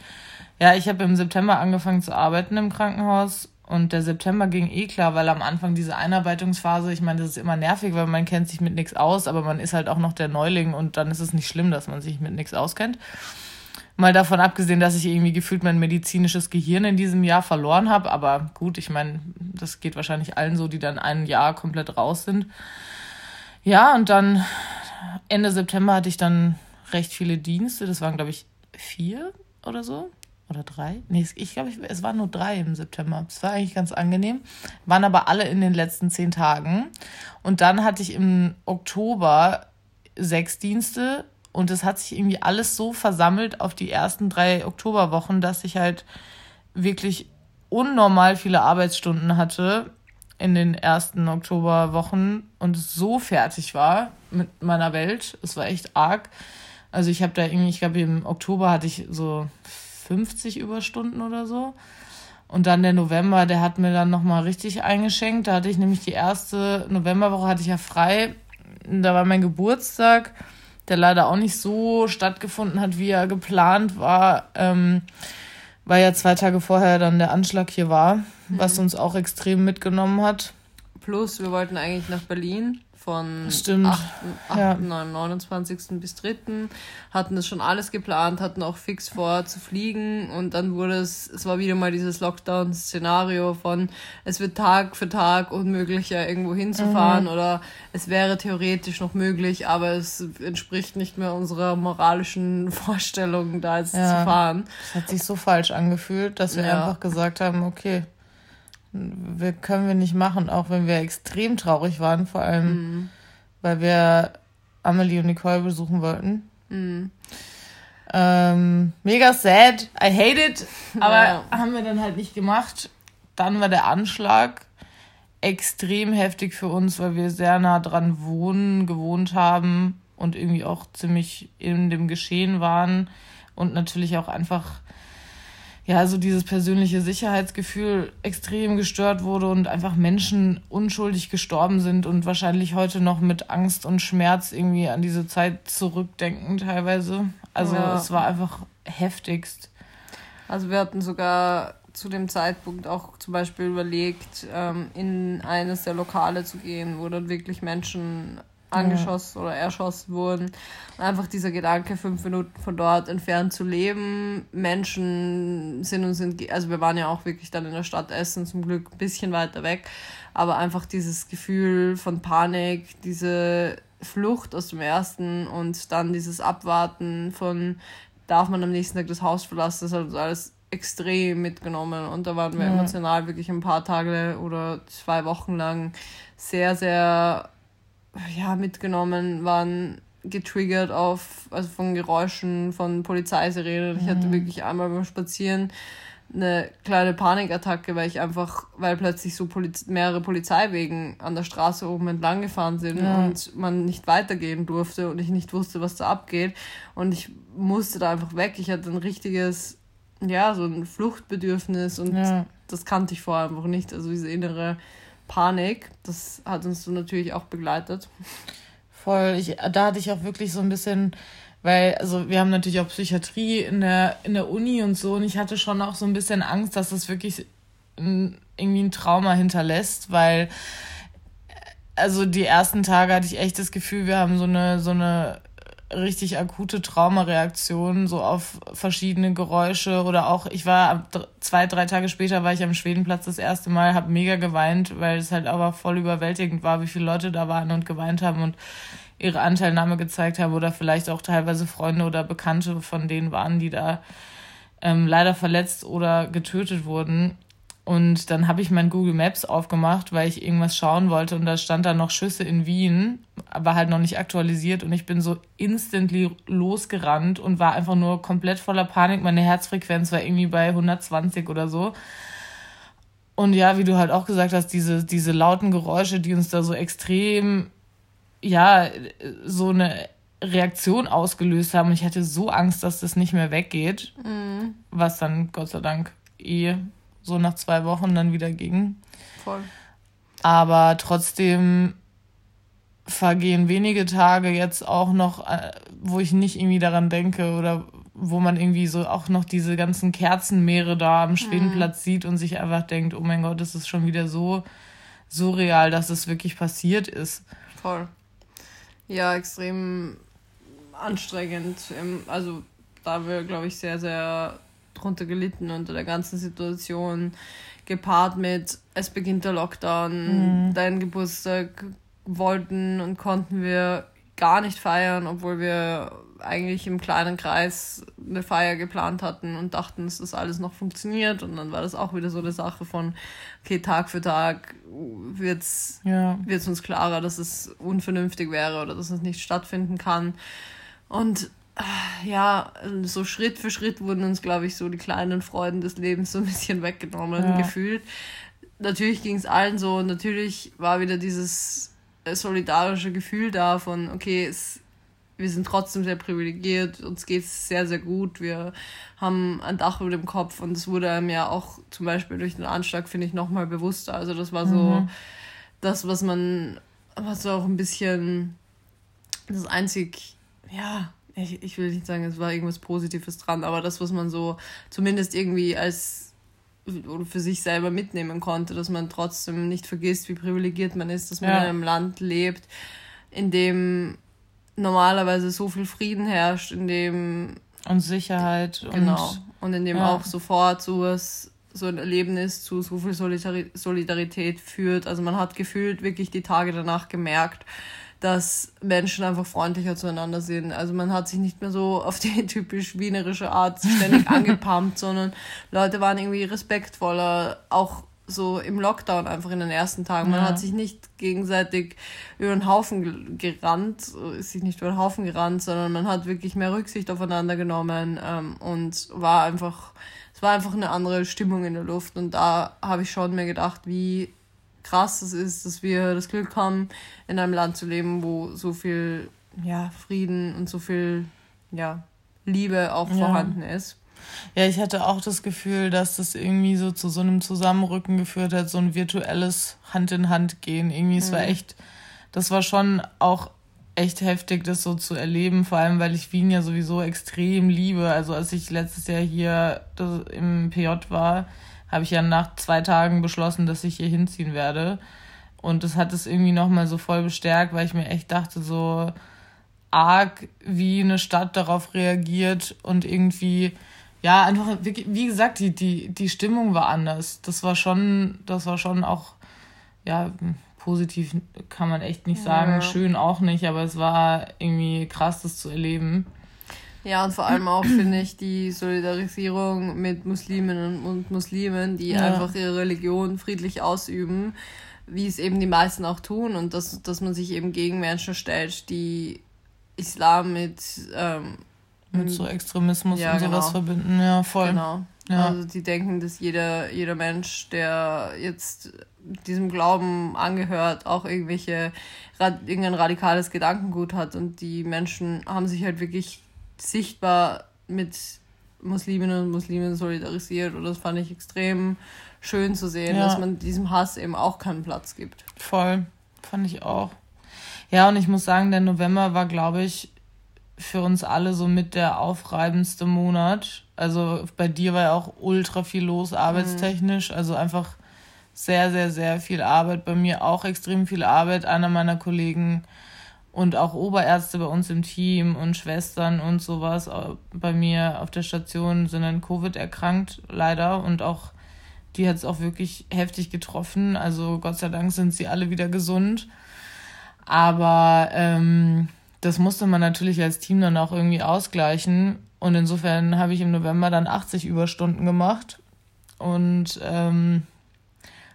Ja, ich habe im September angefangen zu arbeiten im Krankenhaus und der September ging eh klar, weil am Anfang diese Einarbeitungsphase, ich meine, das ist immer nervig, weil man kennt sich mit nichts aus, aber man ist halt auch noch der Neuling und dann ist es nicht schlimm, dass man sich mit nichts auskennt. Mal davon abgesehen, dass ich irgendwie gefühlt mein medizinisches Gehirn in diesem Jahr verloren habe. Aber gut, ich meine, das geht wahrscheinlich allen so, die dann ein Jahr komplett raus sind. Ja, und dann Ende September hatte ich dann recht viele Dienste. Das waren, glaube ich, vier oder so. Oder drei? Nee, ich glaube, es waren nur drei im September. Es war eigentlich ganz angenehm. Waren aber alle in den letzten zehn Tagen. Und dann hatte ich im Oktober sechs Dienste und es hat sich irgendwie alles so versammelt auf die ersten drei Oktoberwochen, dass ich halt wirklich unnormal viele Arbeitsstunden hatte in den ersten Oktoberwochen und so fertig war mit meiner Welt. Es war echt arg. Also ich habe da irgendwie, ich glaube im Oktober hatte ich so 50 Überstunden oder so. Und dann der November, der hat mir dann nochmal richtig eingeschenkt. Da hatte ich nämlich die erste Novemberwoche hatte ich ja frei. Da war mein Geburtstag der leider auch nicht so stattgefunden hat, wie er geplant war, ähm, weil ja zwei Tage vorher dann der Anschlag hier war, mhm. was uns auch extrem mitgenommen hat. Plus, wir wollten eigentlich nach Berlin von Stimmt. 8, 8, ja. 29. bis 3. hatten das schon alles geplant, hatten auch fix vor zu fliegen und dann wurde es, es war wieder mal dieses Lockdown-Szenario von, es wird Tag für Tag unmöglicher irgendwo hinzufahren mhm. oder es wäre theoretisch noch möglich, aber es entspricht nicht mehr unserer moralischen [LAUGHS] Vorstellung, da jetzt ja. zu fahren. Es hat sich so falsch angefühlt, dass wir ja. einfach gesagt haben, okay, wir können wir nicht machen, auch wenn wir extrem traurig waren, vor allem, mhm. weil wir Amelie und Nicole besuchen wollten. Mhm. Ähm, mega sad, I hate it, aber ja. haben wir dann halt nicht gemacht. Dann war der Anschlag extrem heftig für uns, weil wir sehr nah dran wohnen, gewohnt haben und irgendwie auch ziemlich in dem Geschehen waren und natürlich auch einfach ja, so dieses persönliche Sicherheitsgefühl extrem gestört wurde und einfach Menschen unschuldig gestorben sind und wahrscheinlich heute noch mit Angst und Schmerz irgendwie an diese Zeit zurückdenken teilweise. Also ja. es war einfach heftigst. Also wir hatten sogar zu dem Zeitpunkt auch zum Beispiel überlegt, ähm, in eines der Lokale zu gehen, wo dann wirklich Menschen angeschossen ja. oder erschossen wurden. Und einfach dieser Gedanke, fünf Minuten von dort entfernt zu leben. Menschen sind uns, entge also wir waren ja auch wirklich dann in der Stadt Essen, zum Glück ein bisschen weiter weg. Aber einfach dieses Gefühl von Panik, diese Flucht aus dem ersten und dann dieses Abwarten von, darf man am nächsten Tag das Haus verlassen, das hat uns alles extrem mitgenommen und da waren wir ja. emotional wirklich ein paar Tage oder zwei Wochen lang sehr, sehr ja, mitgenommen, waren getriggert auf, also von Geräuschen, von Polizeisirenen. Ich hatte mhm. wirklich einmal beim Spazieren eine kleine Panikattacke, weil ich einfach, weil plötzlich so Poliz mehrere Polizeiwegen an der Straße oben entlang gefahren sind ja. und man nicht weitergehen durfte und ich nicht wusste, was da abgeht. Und ich musste da einfach weg. Ich hatte ein richtiges, ja, so ein Fluchtbedürfnis und ja. das kannte ich vorher einfach nicht. Also diese innere Panik. Das hat uns so natürlich auch begleitet. Voll. Ich, da hatte ich auch wirklich so ein bisschen, weil, also wir haben natürlich auch Psychiatrie in der, in der Uni und so und ich hatte schon auch so ein bisschen Angst, dass das wirklich ein, irgendwie ein Trauma hinterlässt, weil also die ersten Tage hatte ich echt das Gefühl, wir haben so eine, so eine richtig akute Traumareaktionen so auf verschiedene Geräusche oder auch ich war zwei drei Tage später war ich am Schwedenplatz das erste Mal habe mega geweint weil es halt aber voll überwältigend war wie viele Leute da waren und geweint haben und ihre Anteilnahme gezeigt haben oder vielleicht auch teilweise Freunde oder Bekannte von denen waren die da ähm, leider verletzt oder getötet wurden und dann habe ich mein Google Maps aufgemacht, weil ich irgendwas schauen wollte und da stand dann noch Schüsse in Wien, aber halt noch nicht aktualisiert und ich bin so instantly losgerannt und war einfach nur komplett voller Panik. Meine Herzfrequenz war irgendwie bei 120 oder so. Und ja, wie du halt auch gesagt hast, diese, diese lauten Geräusche, die uns da so extrem, ja, so eine Reaktion ausgelöst haben. Ich hatte so Angst, dass das nicht mehr weggeht, mhm. was dann Gott sei Dank eh so nach zwei Wochen dann wieder ging. Voll. Aber trotzdem vergehen wenige Tage jetzt auch noch, äh, wo ich nicht irgendwie daran denke oder wo man irgendwie so auch noch diese ganzen Kerzenmeere da am Schwedenplatz mhm. sieht und sich einfach denkt, oh mein Gott, das ist schon wieder so surreal, dass es wirklich passiert ist. Voll. Ja, extrem anstrengend. Also da wir, glaube ich, sehr, sehr drunter gelitten unter der ganzen Situation. Gepaart mit, es beginnt der Lockdown, mhm. dein Geburtstag wollten und konnten wir gar nicht feiern, obwohl wir eigentlich im kleinen Kreis eine Feier geplant hatten und dachten, dass das alles noch funktioniert. Und dann war das auch wieder so eine Sache von, okay, Tag für Tag wird's, ja. wird's uns klarer, dass es unvernünftig wäre oder dass es nicht stattfinden kann. Und ja, so Schritt für Schritt wurden uns, glaube ich, so die kleinen Freuden des Lebens so ein bisschen weggenommen, ja. gefühlt. Natürlich ging es allen so und natürlich war wieder dieses solidarische Gefühl da von, okay, es, wir sind trotzdem sehr privilegiert, uns geht es sehr, sehr gut, wir haben ein Dach über dem Kopf und es wurde einem ja auch zum Beispiel durch den Anschlag, finde ich, nochmal bewusster. Also das war so mhm. das, was man, was so auch ein bisschen das einzig, ja, ich, ich will nicht sagen, es war irgendwas Positives dran, aber das, was man so zumindest irgendwie als oder für sich selber mitnehmen konnte, dass man trotzdem nicht vergisst, wie privilegiert man ist, dass man ja. in einem Land lebt, in dem normalerweise so viel Frieden herrscht, in dem und Sicherheit genau und, und in dem ja. auch sofort so was so ein Erlebnis zu so viel Solidarität führt. Also man hat gefühlt wirklich die Tage danach gemerkt, dass Menschen einfach freundlicher zueinander sind. Also man hat sich nicht mehr so auf die [LAUGHS] typisch wienerische Art ständig [LAUGHS] angepumpt, sondern Leute waren irgendwie respektvoller, auch so im Lockdown einfach in den ersten Tagen. Man ja. hat sich nicht gegenseitig über den Haufen gerannt, ist sich nicht über den Haufen gerannt, sondern man hat wirklich mehr Rücksicht aufeinander genommen ähm, und war einfach, es war einfach eine andere Stimmung in der Luft. Und da habe ich schon mir gedacht, wie krass es ist, dass wir das Glück haben, in einem Land zu leben, wo so viel ja, Frieden und so viel ja, Liebe auch ja. vorhanden ist. Ja, ich hatte auch das Gefühl, dass das irgendwie so zu so einem Zusammenrücken geführt hat, so ein virtuelles Hand in Hand gehen. Irgendwie, es mhm. war echt, das war schon auch echt heftig, das so zu erleben, vor allem weil ich Wien ja sowieso extrem liebe. Also als ich letztes Jahr hier im PJ war, habe ich ja nach zwei Tagen beschlossen, dass ich hier hinziehen werde. Und das hat es irgendwie nochmal so voll bestärkt, weil ich mir echt dachte, so arg, wie eine Stadt darauf reagiert und irgendwie, ja, einfach, wie gesagt, die, die, die Stimmung war anders. Das war schon, das war schon auch, ja, positiv kann man echt nicht sagen, ja. schön auch nicht, aber es war irgendwie krass, das zu erleben. Ja, und vor allem auch finde ich die Solidarisierung mit Musliminnen und Muslimen, die ja. einfach ihre Religion friedlich ausüben, wie es eben die meisten auch tun und dass, dass man sich eben gegen Menschen stellt, die Islam mit, ähm, mit so Extremismus ja, und sowas genau. verbinden. Ja, voll. Genau. Ja. Also die denken, dass jeder, jeder Mensch, der jetzt diesem Glauben angehört, auch irgendwelche irgendein radikales Gedankengut hat und die Menschen haben sich halt wirklich sichtbar mit Musliminnen und Muslimen solidarisiert und das fand ich extrem schön zu sehen, ja. dass man diesem Hass eben auch keinen Platz gibt. Voll, fand ich auch. Ja, und ich muss sagen, der November war, glaube ich, für uns alle so mit der aufreibendste Monat. Also bei dir war ja auch ultra viel los arbeitstechnisch, mhm. also einfach sehr, sehr, sehr viel Arbeit. Bei mir auch extrem viel Arbeit. Einer meiner Kollegen und auch Oberärzte bei uns im Team und Schwestern und sowas bei mir auf der Station sind an Covid erkrankt, leider. Und auch die hat es auch wirklich heftig getroffen. Also Gott sei Dank sind sie alle wieder gesund. Aber ähm, das musste man natürlich als Team dann auch irgendwie ausgleichen. Und insofern habe ich im November dann 80 Überstunden gemacht und ähm,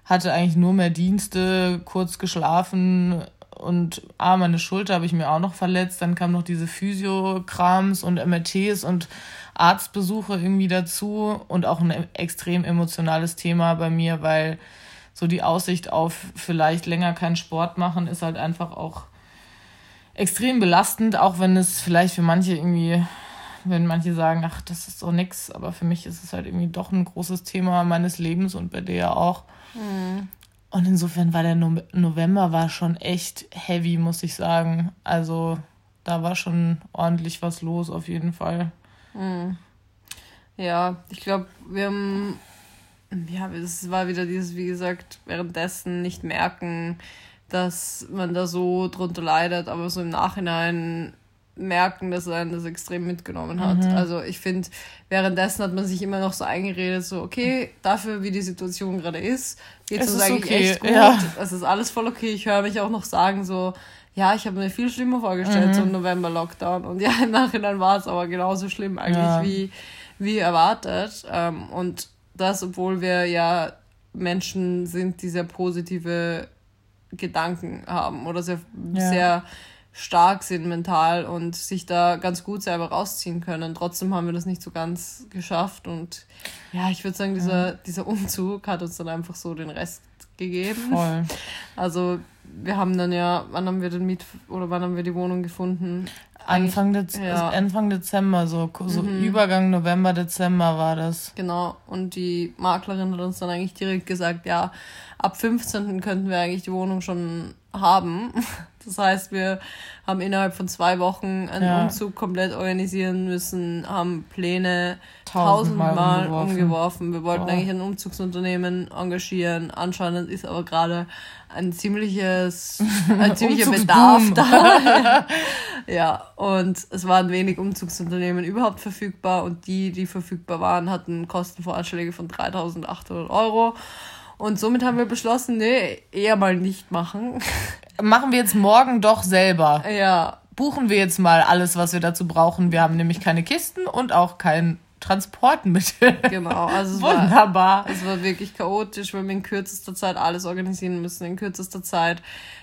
hatte eigentlich nur mehr Dienste, kurz geschlafen, und ah, meine Schulter habe ich mir auch noch verletzt. Dann kam noch diese Physiokrams und MRTs und Arztbesuche irgendwie dazu und auch ein extrem emotionales Thema bei mir, weil so die Aussicht auf vielleicht länger keinen Sport machen ist halt einfach auch extrem belastend, auch wenn es vielleicht für manche irgendwie, wenn manche sagen, ach, das ist doch nix, aber für mich ist es halt irgendwie doch ein großes Thema meines Lebens und bei der auch. Mhm. Und insofern war der no November war schon echt heavy, muss ich sagen. Also da war schon ordentlich was los auf jeden Fall. Mhm. Ja, ich glaube, wir haben, ja, es war wieder dieses, wie gesagt, währenddessen nicht merken, dass man da so drunter leidet, aber so im Nachhinein merken, dass er das extrem mitgenommen hat. Mhm. Also ich finde, währenddessen hat man sich immer noch so eingeredet, so okay, dafür wie die Situation gerade ist, geht es uns eigentlich okay. echt gut. Ja. Es ist alles voll okay. Ich höre mich auch noch sagen, so, ja, ich habe mir viel schlimmer vorgestellt, mhm. so November-Lockdown. Und ja, im Nachhinein war es aber genauso schlimm eigentlich ja. wie, wie erwartet. Ähm, und das, obwohl wir ja Menschen sind, die sehr positive Gedanken haben oder sehr, ja. sehr stark sind mental und sich da ganz gut selber rausziehen können. Trotzdem haben wir das nicht so ganz geschafft und ja, ich würde sagen, dieser, mhm. dieser Umzug hat uns dann einfach so den Rest gegeben. Voll. Also wir haben dann ja, wann haben wir den Miet oder wann haben wir die Wohnung gefunden? Anfang, Dez ja. Anfang Dezember, so, so mhm. Übergang November, Dezember war das. Genau, und die Maklerin hat uns dann eigentlich direkt gesagt, ja, ab 15. könnten wir eigentlich die Wohnung schon haben. Das heißt, wir haben innerhalb von zwei Wochen einen ja. Umzug komplett organisieren müssen, haben Pläne tausendmal, tausendmal umgeworfen. umgeworfen. Wir wollten oh. eigentlich ein Umzugsunternehmen engagieren. Anscheinend ist aber gerade ein ziemliches, ein [LAUGHS] ziemlicher Bedarf da. [LAUGHS] ja, und es waren wenig Umzugsunternehmen überhaupt verfügbar und die, die verfügbar waren, hatten Kostenvoranschläge von 3800 Euro. Und somit haben wir beschlossen, nee, eher mal nicht machen. [LAUGHS] Machen wir jetzt morgen doch selber. Ja. Buchen wir jetzt mal alles, was wir dazu brauchen. Wir haben nämlich keine Kisten und auch kein Transportmittel. Genau, also es [LAUGHS] Wunderbar. War, es war wirklich chaotisch, weil wir in kürzester Zeit alles organisieren müssen, in kürzester Zeit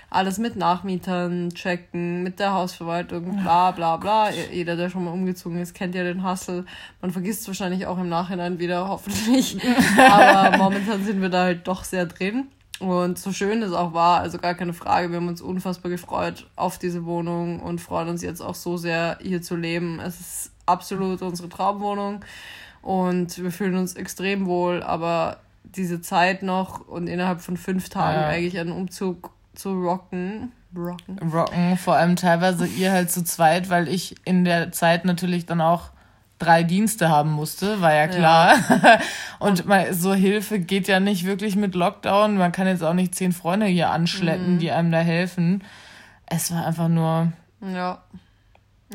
alles mit Nachmietern checken, mit der Hausverwaltung, bla bla bla. Jeder, der schon mal umgezogen ist, kennt ja den Hassel. Man vergisst es wahrscheinlich auch im Nachhinein wieder, hoffentlich. [LAUGHS] Aber momentan sind wir da halt doch sehr drin. Und so schön es auch war, also gar keine Frage, wir haben uns unfassbar gefreut auf diese Wohnung und freuen uns jetzt auch so sehr, hier zu leben. Es ist absolut unsere Traumwohnung und wir fühlen uns extrem wohl, aber diese Zeit noch und innerhalb von fünf Tagen ja. eigentlich einen Umzug zu rocken. Rocken. Rocken, vor allem teilweise ihr halt zu zweit, weil ich in der Zeit natürlich dann auch drei Dienste haben musste, war ja klar. Ja. [LAUGHS] und mal, so Hilfe geht ja nicht wirklich mit Lockdown. Man kann jetzt auch nicht zehn Freunde hier anschleppen, mhm. die einem da helfen. Es war einfach nur. Ja.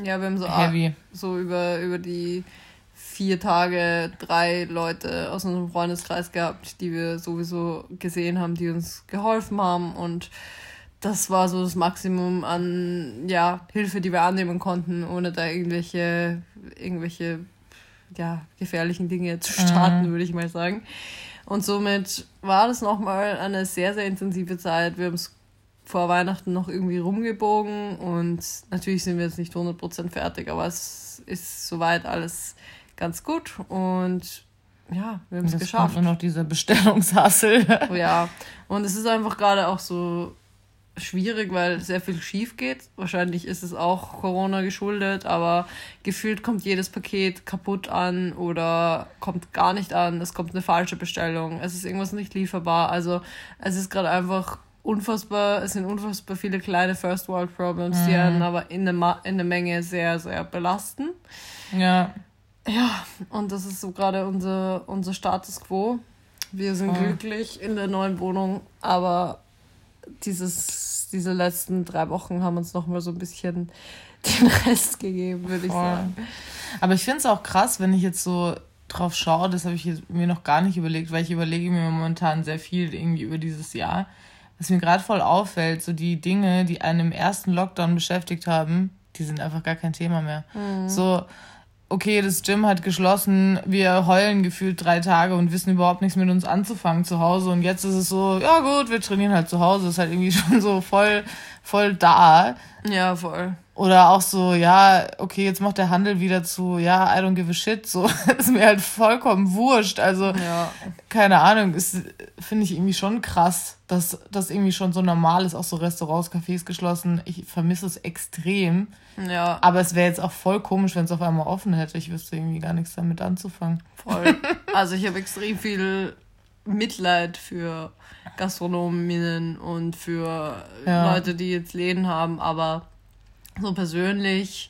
Ja, wir haben so, heavy. so über, über die vier Tage drei Leute aus unserem Freundeskreis gehabt, die wir sowieso gesehen haben, die uns geholfen haben und das war so das Maximum an ja, Hilfe, die wir annehmen konnten, ohne da irgendwelche, irgendwelche ja, gefährlichen Dinge zu starten, mhm. würde ich mal sagen. Und somit war das nochmal eine sehr, sehr intensive Zeit. Wir haben es vor Weihnachten noch irgendwie rumgebogen und natürlich sind wir jetzt nicht 100% fertig, aber es ist soweit alles ganz gut und ja, wir haben es geschafft. Und noch dieser Bestellungshassel. ja, und es ist einfach gerade auch so schwierig, weil sehr viel schief geht. Wahrscheinlich ist es auch Corona geschuldet, aber gefühlt kommt jedes Paket kaputt an oder kommt gar nicht an. Es kommt eine falsche Bestellung. Es ist irgendwas nicht lieferbar. Also es ist gerade einfach unfassbar, es sind unfassbar viele kleine First World Problems, mhm. die einen aber in der, Ma in der Menge sehr, sehr belasten. Ja. Ja, und das ist so gerade unser, unser Status quo. Wir sind Voll. glücklich in der neuen Wohnung, aber dieses, diese letzten drei Wochen haben uns noch mal so ein bisschen [LAUGHS] den Rest gegeben, würde ich sagen. Aber ich finde es auch krass, wenn ich jetzt so drauf schaue, das habe ich mir noch gar nicht überlegt, weil ich überlege mir momentan sehr viel irgendwie über dieses Jahr. Was mir gerade voll auffällt, so die Dinge, die einen im ersten Lockdown beschäftigt haben, die sind einfach gar kein Thema mehr. Mhm. So, okay, das Gym hat geschlossen, wir heulen gefühlt drei Tage und wissen überhaupt nichts mit uns anzufangen zu Hause. Und jetzt ist es so, ja gut, wir trainieren halt zu Hause, ist halt irgendwie [LAUGHS] schon so voll, voll da. Ja, voll. Oder auch so, ja, okay, jetzt macht der Handel wieder zu, ja, I don't give a shit, so, [LAUGHS] ist mir halt vollkommen wurscht. Also, ja. keine Ahnung, ist, finde ich irgendwie schon krass, dass das irgendwie schon so normal ist, auch so Restaurants, Cafés geschlossen. Ich vermisse es extrem. Ja. Aber es wäre jetzt auch voll komisch, wenn es auf einmal offen hätte. Ich wüsste irgendwie gar nichts damit anzufangen. Voll. [LAUGHS] Also, ich habe extrem viel Mitleid für Gastronominnen und für ja. Leute, die jetzt Läden haben, aber so persönlich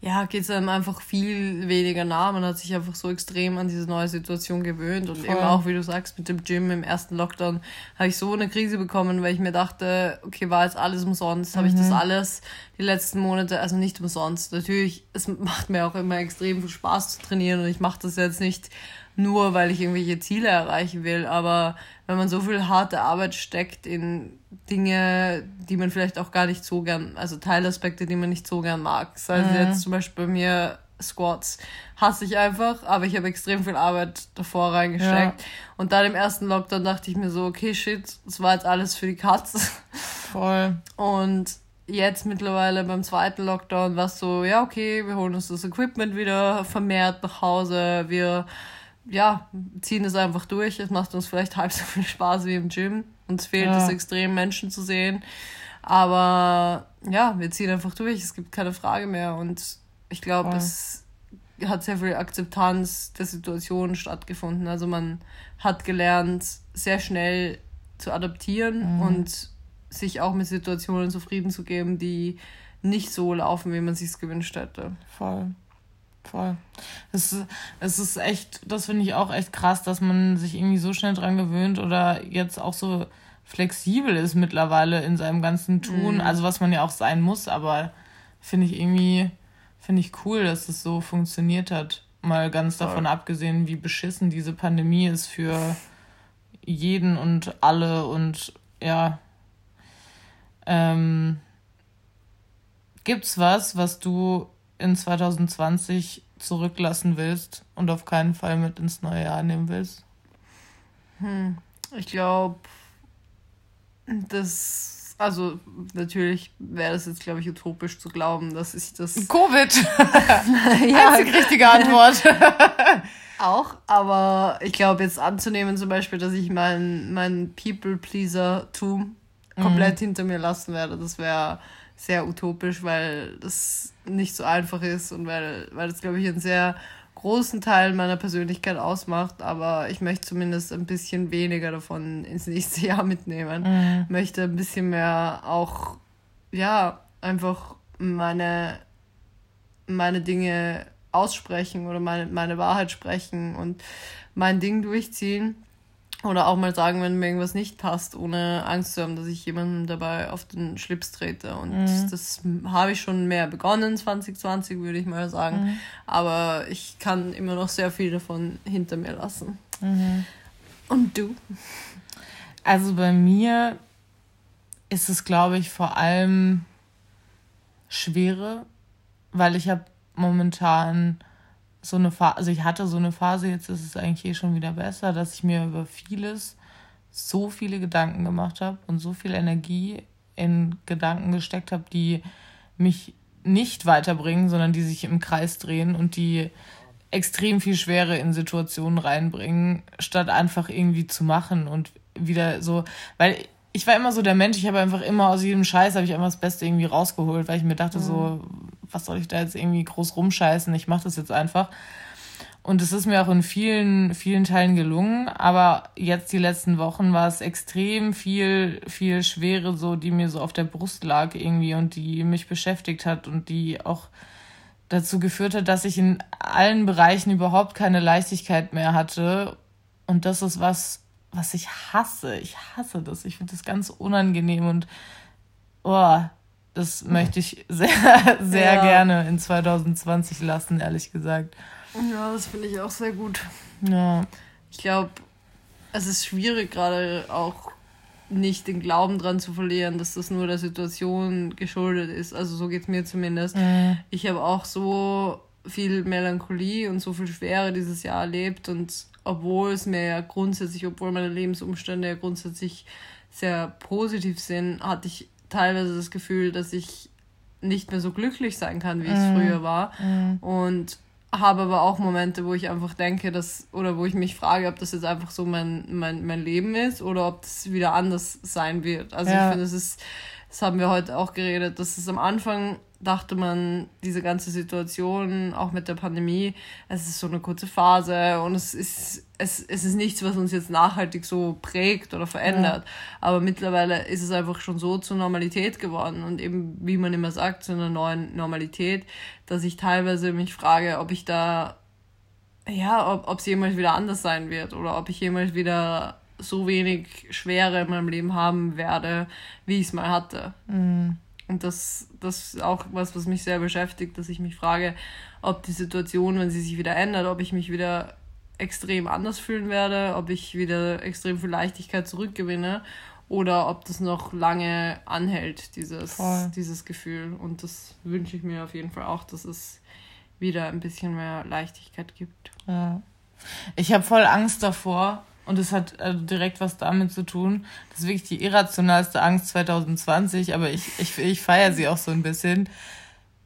ja, geht es einem einfach viel weniger nah. Man hat sich einfach so extrem an diese neue Situation gewöhnt. Und Voll. eben auch, wie du sagst, mit dem Gym im ersten Lockdown habe ich so eine Krise bekommen, weil ich mir dachte, okay, war jetzt alles umsonst? Mhm. Habe ich das mhm. alles die letzten Monate, also nicht umsonst. Natürlich, es macht mir auch immer extrem viel Spaß zu trainieren und ich mache das jetzt nicht nur, weil ich irgendwelche Ziele erreichen will, aber wenn man so viel harte Arbeit steckt in Dinge, die man vielleicht auch gar nicht so gern, also Teilaspekte, die man nicht so gern mag. Sei es mhm. jetzt zum Beispiel bei mir Squats hasse ich einfach, aber ich habe extrem viel Arbeit davor reingesteckt. Ja. Und dann im ersten Lockdown dachte ich mir so, okay, shit, das war jetzt alles für die Katze. Voll. Und jetzt mittlerweile beim zweiten Lockdown war es so, ja, okay, wir holen uns das Equipment wieder vermehrt nach Hause, wir ja, ziehen es einfach durch. Es macht uns vielleicht halb so viel Spaß wie im Gym. Uns fehlt ja. es extrem, Menschen zu sehen. Aber ja, wir ziehen einfach durch. Es gibt keine Frage mehr. Und ich glaube, es hat sehr viel Akzeptanz der Situation stattgefunden. Also man hat gelernt, sehr schnell zu adaptieren mhm. und sich auch mit Situationen zufrieden zu geben, die nicht so laufen, wie man sich es gewünscht hätte. Voll. Voll. Es, es ist echt, das finde ich auch echt krass, dass man sich irgendwie so schnell dran gewöhnt oder jetzt auch so flexibel ist mittlerweile in seinem ganzen Tun. Mhm. Also was man ja auch sein muss, aber finde ich irgendwie, finde ich cool, dass es so funktioniert hat. Mal ganz Voll. davon abgesehen, wie beschissen diese Pandemie ist für jeden und alle und ja. Ähm, gibt's was, was du in 2020 zurücklassen willst und auf keinen Fall mit ins neue Jahr nehmen willst? Hm, ich glaube, das, also natürlich wäre das jetzt, glaube ich, utopisch zu glauben, dass ich das. [LAUGHS] Covid! [LAUGHS] ja, Einzig richtige Antwort. [LAUGHS] auch, aber ich glaube, jetzt anzunehmen zum Beispiel, dass ich mein, mein People-Pleaser-Tum komplett mhm. hinter mir lassen werde, das wäre sehr utopisch, weil das nicht so einfach ist und weil, weil das, glaube ich, einen sehr großen Teil meiner Persönlichkeit ausmacht, aber ich möchte zumindest ein bisschen weniger davon ins nächste [LAUGHS] Jahr mitnehmen. Mhm. Möchte ein bisschen mehr auch, ja, einfach meine, meine Dinge aussprechen oder meine, meine Wahrheit sprechen und mein Ding durchziehen. Oder auch mal sagen, wenn mir irgendwas nicht passt, ohne Angst zu haben, dass ich jemandem dabei auf den Schlips trete. Und mhm. das habe ich schon mehr begonnen, 2020, würde ich mal sagen. Mhm. Aber ich kann immer noch sehr viel davon hinter mir lassen. Mhm. Und du? Also bei mir ist es, glaube ich, vor allem Schwere, weil ich habe momentan so eine Phase, also ich hatte so eine Phase, jetzt ist es eigentlich eh schon wieder besser, dass ich mir über vieles so viele Gedanken gemacht habe und so viel Energie in Gedanken gesteckt habe, die mich nicht weiterbringen, sondern die sich im Kreis drehen und die extrem viel Schwere in Situationen reinbringen, statt einfach irgendwie zu machen und wieder so, weil ich war immer so der Mensch, ich habe einfach immer aus jedem Scheiß habe ich einfach das Beste irgendwie rausgeholt, weil ich mir dachte mhm. so, was soll ich da jetzt irgendwie groß rumscheißen? Ich mache das jetzt einfach. Und es ist mir auch in vielen, vielen Teilen gelungen. Aber jetzt die letzten Wochen war es extrem viel, viel Schwere, so, die mir so auf der Brust lag irgendwie und die mich beschäftigt hat und die auch dazu geführt hat, dass ich in allen Bereichen überhaupt keine Leichtigkeit mehr hatte. Und das ist was, was ich hasse. Ich hasse das. Ich finde das ganz unangenehm und oh, das möchte ich [LAUGHS] sehr, sehr ja. gerne in 2020 lassen, ehrlich gesagt. Ja, das finde ich auch sehr gut. Ja. Ich glaube, es ist schwierig, gerade auch nicht den Glauben dran zu verlieren, dass das nur der Situation geschuldet ist. Also so geht es mir zumindest. Mhm. Ich habe auch so viel Melancholie und so viel Schwere dieses Jahr erlebt und obwohl es mir ja grundsätzlich, obwohl meine Lebensumstände ja grundsätzlich sehr positiv sind, hatte ich teilweise das Gefühl, dass ich nicht mehr so glücklich sein kann, wie ich es mm. früher war. Mm. Und habe aber auch Momente, wo ich einfach denke, dass, oder wo ich mich frage, ob das jetzt einfach so mein, mein, mein Leben ist oder ob das wieder anders sein wird. Also ja. ich finde, es ist das haben wir heute auch geredet, dass es am Anfang dachte man, diese ganze Situation, auch mit der Pandemie, es ist so eine kurze Phase und es ist, es, es ist nichts, was uns jetzt nachhaltig so prägt oder verändert. Ja. Aber mittlerweile ist es einfach schon so zur Normalität geworden und eben, wie man immer sagt, zu einer neuen Normalität, dass ich teilweise mich frage, ob ich da, ja, ob es jemals wieder anders sein wird oder ob ich jemals wieder so wenig Schwere in meinem Leben haben werde, wie ich es mal hatte. Mhm. Und das, das ist auch was, was mich sehr beschäftigt, dass ich mich frage, ob die Situation, wenn sie sich wieder ändert, ob ich mich wieder extrem anders fühlen werde, ob ich wieder extrem viel Leichtigkeit zurückgewinne oder ob das noch lange anhält, dieses, dieses Gefühl. Und das wünsche ich mir auf jeden Fall auch, dass es wieder ein bisschen mehr Leichtigkeit gibt. Ja. Ich habe voll Angst davor, und es hat also direkt was damit zu tun. Das ist wirklich die irrationalste Angst 2020, aber ich, ich, ich feiere sie auch so ein bisschen.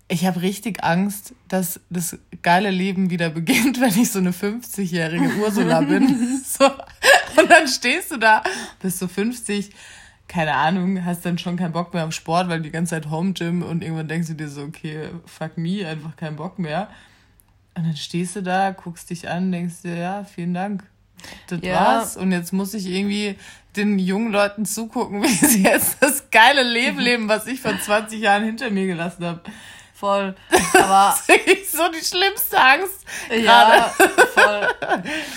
Ich habe richtig Angst, dass das geile Leben wieder beginnt, [LAUGHS] wenn ich so eine 50-jährige Ursula bin. [LAUGHS] So. Und dann stehst du da, bist so 50, keine Ahnung, hast dann schon keinen Bock mehr auf Sport, weil die ganze Zeit Home Gym und irgendwann denkst du dir so, okay, fuck me, einfach keinen Bock mehr. Und dann stehst du da, guckst dich an, denkst dir, ja, vielen Dank das ja. war's. Und jetzt muss ich irgendwie den jungen Leuten zugucken, [LAUGHS] wie sie jetzt das geile Leben [LAUGHS] leben, was ich vor 20 Jahren hinter mir gelassen habe. Voll. Aber [LAUGHS] das ist so die schlimmste Angst. Ja, voll.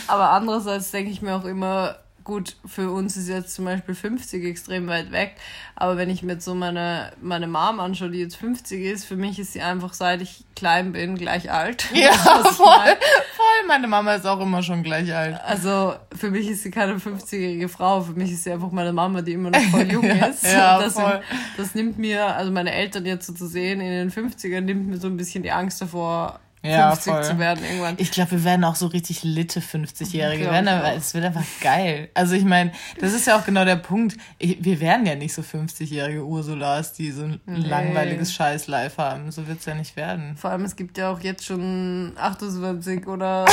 Aber andererseits denke ich mir auch immer, gut, für uns ist jetzt zum Beispiel 50 extrem weit weg, aber wenn ich mir jetzt so meine, meine Mom anschaue, die jetzt 50 ist, für mich ist sie einfach, seit ich klein bin, gleich alt. [LAUGHS] Ja, [LAUGHS] voll, voll. Meine Mama ist auch immer schon gleich alt. Also für mich ist sie keine 50-jährige Frau, für mich ist sie einfach meine Mama, die immer noch voll [LAUGHS] jung ist. ja, das, voll. das nimmt mir, also meine Eltern jetzt so zu sehen in den 50ern, nimmt mir so ein bisschen die Angst davor, ja, 50 voll. zu werden irgendwann. Ich glaube, wir werden auch so richtig litte 50-Jährige werden, aber es wird einfach geil. Also ich meine, das ist ja auch genau der Punkt. Ich, wir werden ja nicht so 50-jährige Ursulas, die so ein nee. langweiliges Scheiß-Life haben. So wird es ja nicht werden. Vor allem, es gibt ja auch jetzt schon 28 oder,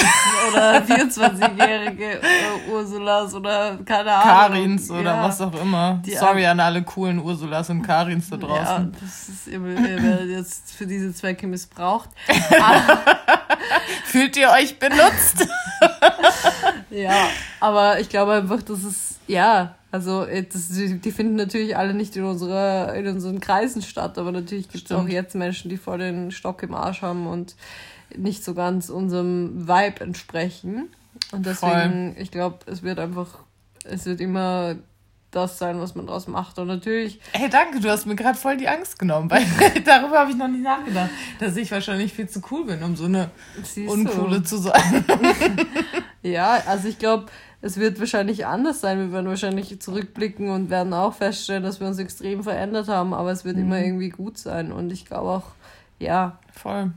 oder [LAUGHS] 24-jährige Ursulas oder keine Ahnung. Karins oder ja. was auch immer. Die Sorry an alle coolen Ursulas und Karins da draußen. Ja, das ist, ihr werdet jetzt für diese Zwecke missbraucht. [LAUGHS] [LAUGHS] Fühlt ihr euch benutzt? ja, aber ich glaube einfach, dass es, ja, also das, die finden natürlich alle nicht in, unserer, in unseren Kreisen statt, aber natürlich gibt es auch jetzt Menschen, die voll den Stock im Arsch haben und nicht so ganz unserem Vibe entsprechen. Und deswegen, Voll. ich glaube, es wird einfach, es wird immer das sein, was man daraus macht. Und natürlich. Hey, danke, du hast mir gerade voll die Angst genommen, weil [LAUGHS] [LAUGHS] darüber habe ich noch nicht nachgedacht, dass ich wahrscheinlich viel zu cool bin, um so eine Siehst Uncoole du. zu sein. [LAUGHS] ja, also ich glaube, es wird wahrscheinlich anders sein. Wir werden wahrscheinlich zurückblicken und werden auch feststellen, dass wir uns extrem verändert haben, aber es wird mhm. immer irgendwie gut sein. Und ich glaube auch, ja. Voll.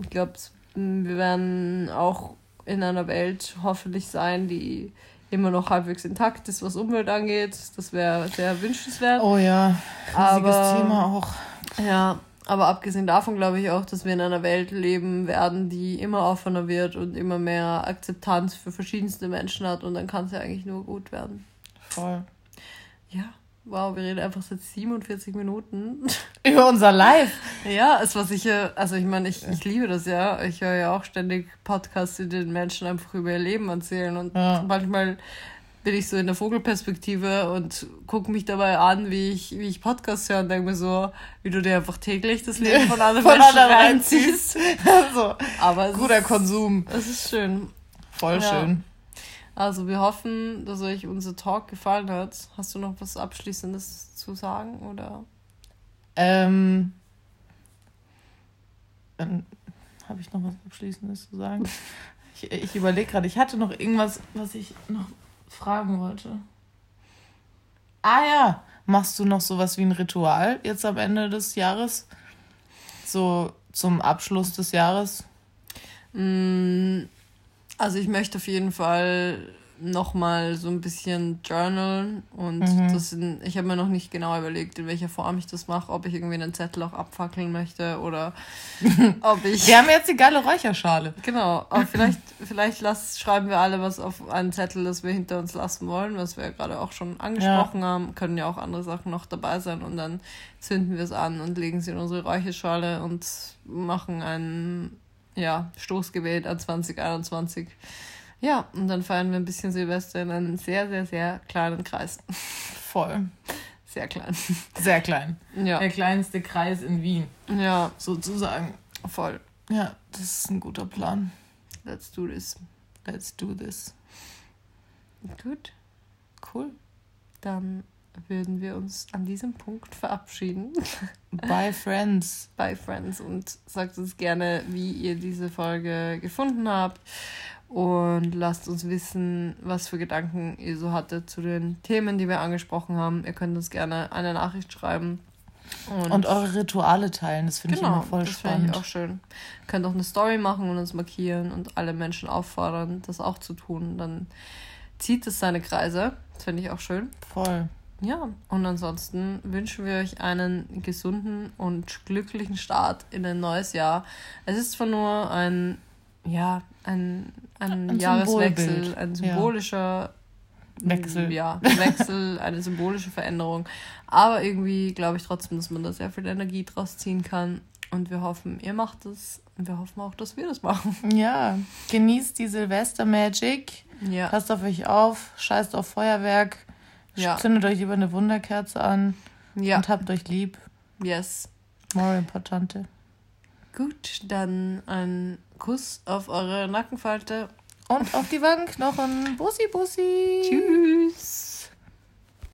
Ich glaube, wir werden auch in einer Welt hoffentlich sein, die immer noch halbwegs intakt ist, was Umwelt angeht. Das wäre sehr wünschenswert. Oh ja, riesiges aber, Thema auch. Ja, aber abgesehen davon glaube ich auch, dass wir in einer Welt leben werden, die immer offener wird und immer mehr Akzeptanz für verschiedenste Menschen hat und dann kann es ja eigentlich nur gut werden. Voll. Ja. Wow, wir reden einfach seit 47 Minuten. [LAUGHS] Über unser Live. Ja, es war sicher, also ich meine, ich, ich liebe das ja. Ich höre ja auch ständig Podcasts, die den Menschen einfach über ihr Leben erzählen. Und ja. manchmal bin ich so in der Vogelperspektive und gucke mich dabei an, wie ich, wie ich Podcasts höre und denke mir so, wie du dir einfach täglich das Leben von anderen [LAUGHS] von Menschen reinziehst. [LAUGHS] so. Aber guter ist, Konsum. Es ist schön. Voll ja. schön. Also wir hoffen, dass euch unser Talk gefallen hat. Hast du noch was Abschließendes zu sagen oder? Ähm, dann habe ich noch was Abschließendes zu sagen. [LAUGHS] ich ich überlege gerade, ich hatte noch irgendwas, was ich noch fragen wollte. Ah ja, machst du noch sowas wie ein Ritual jetzt am Ende des Jahres? So zum Abschluss des Jahres? Mm, also ich möchte auf jeden Fall nochmal so ein bisschen journalen und Mhm. das in, ich habe mir noch nicht genau überlegt, in welcher Form ich das mache, ob ich irgendwie einen Zettel auch abfackeln möchte oder [LAUGHS] ob ich. Wir haben jetzt die geile Räucherschale. Genau, aber vielleicht, vielleicht lass, schreiben wir alle was auf einen Zettel, das wir hinter uns lassen wollen, was wir ja gerade auch schon angesprochen haben. Können ja auch andere Sachen noch dabei sein und dann zünden wir es an und legen sie in unsere Räucherschale und machen ein ja, Stoßgebet an 2021. Ja, und dann feiern wir ein bisschen Silvester in einem sehr, sehr, sehr kleinen Kreis. [LAUGHS] Voll. Sehr klein. Sehr klein. Ja, Der kleinste Kreis in Wien, ja, sozusagen. voll. Ja, das ist ein guter Plan. Let's do this. Let's do this. Gut. Cool. Dann würden wir uns an diesem Punkt verabschieden. Bye, Friends. [LAUGHS] Bye, Friends. Und sagt uns gerne, wie ihr diese Folge gefunden habt. Und lasst uns wissen, was für Gedanken ihr so hattet zu den Themen, die wir angesprochen haben. Ihr könnt uns gerne eine Nachricht schreiben. Und eure Rituale teilen, das finde genau, ich immer voll das finde spannend. ich auch schön. Könnt auch eine Story machen und uns markieren und alle Menschen auffordern, das auch zu tun. Dann zieht es seine Kreise. Das finde ich auch schön. Voll. Ja, und ansonsten wünschen wir euch einen gesunden und glücklichen Start in ein neues Jahr. Es ist zwar nur ein, ja, ein, ein, Ein Jahreswechsel, Symbolbild, ein ja. symbolischer Wechsel. Ja, Wechsel, eine symbolische Veränderung. Aber irgendwie glaube ich trotzdem, dass man da sehr viel Energie draus ziehen kann. Und wir hoffen, ihr macht es. Und wir hoffen auch, dass wir das machen. Ja, genießt die Silvester-Magic. Ja. Passt auf euch auf, scheißt auf Feuerwerk. Ja. Zündet euch lieber eine Wunderkerze an Ja. und habt euch lieb. Yes. More importante. Gut, dann ein Kuss auf eure Nackenfalte. Und auf die Wangenknochen. Bussi, Bussi. Tschüss.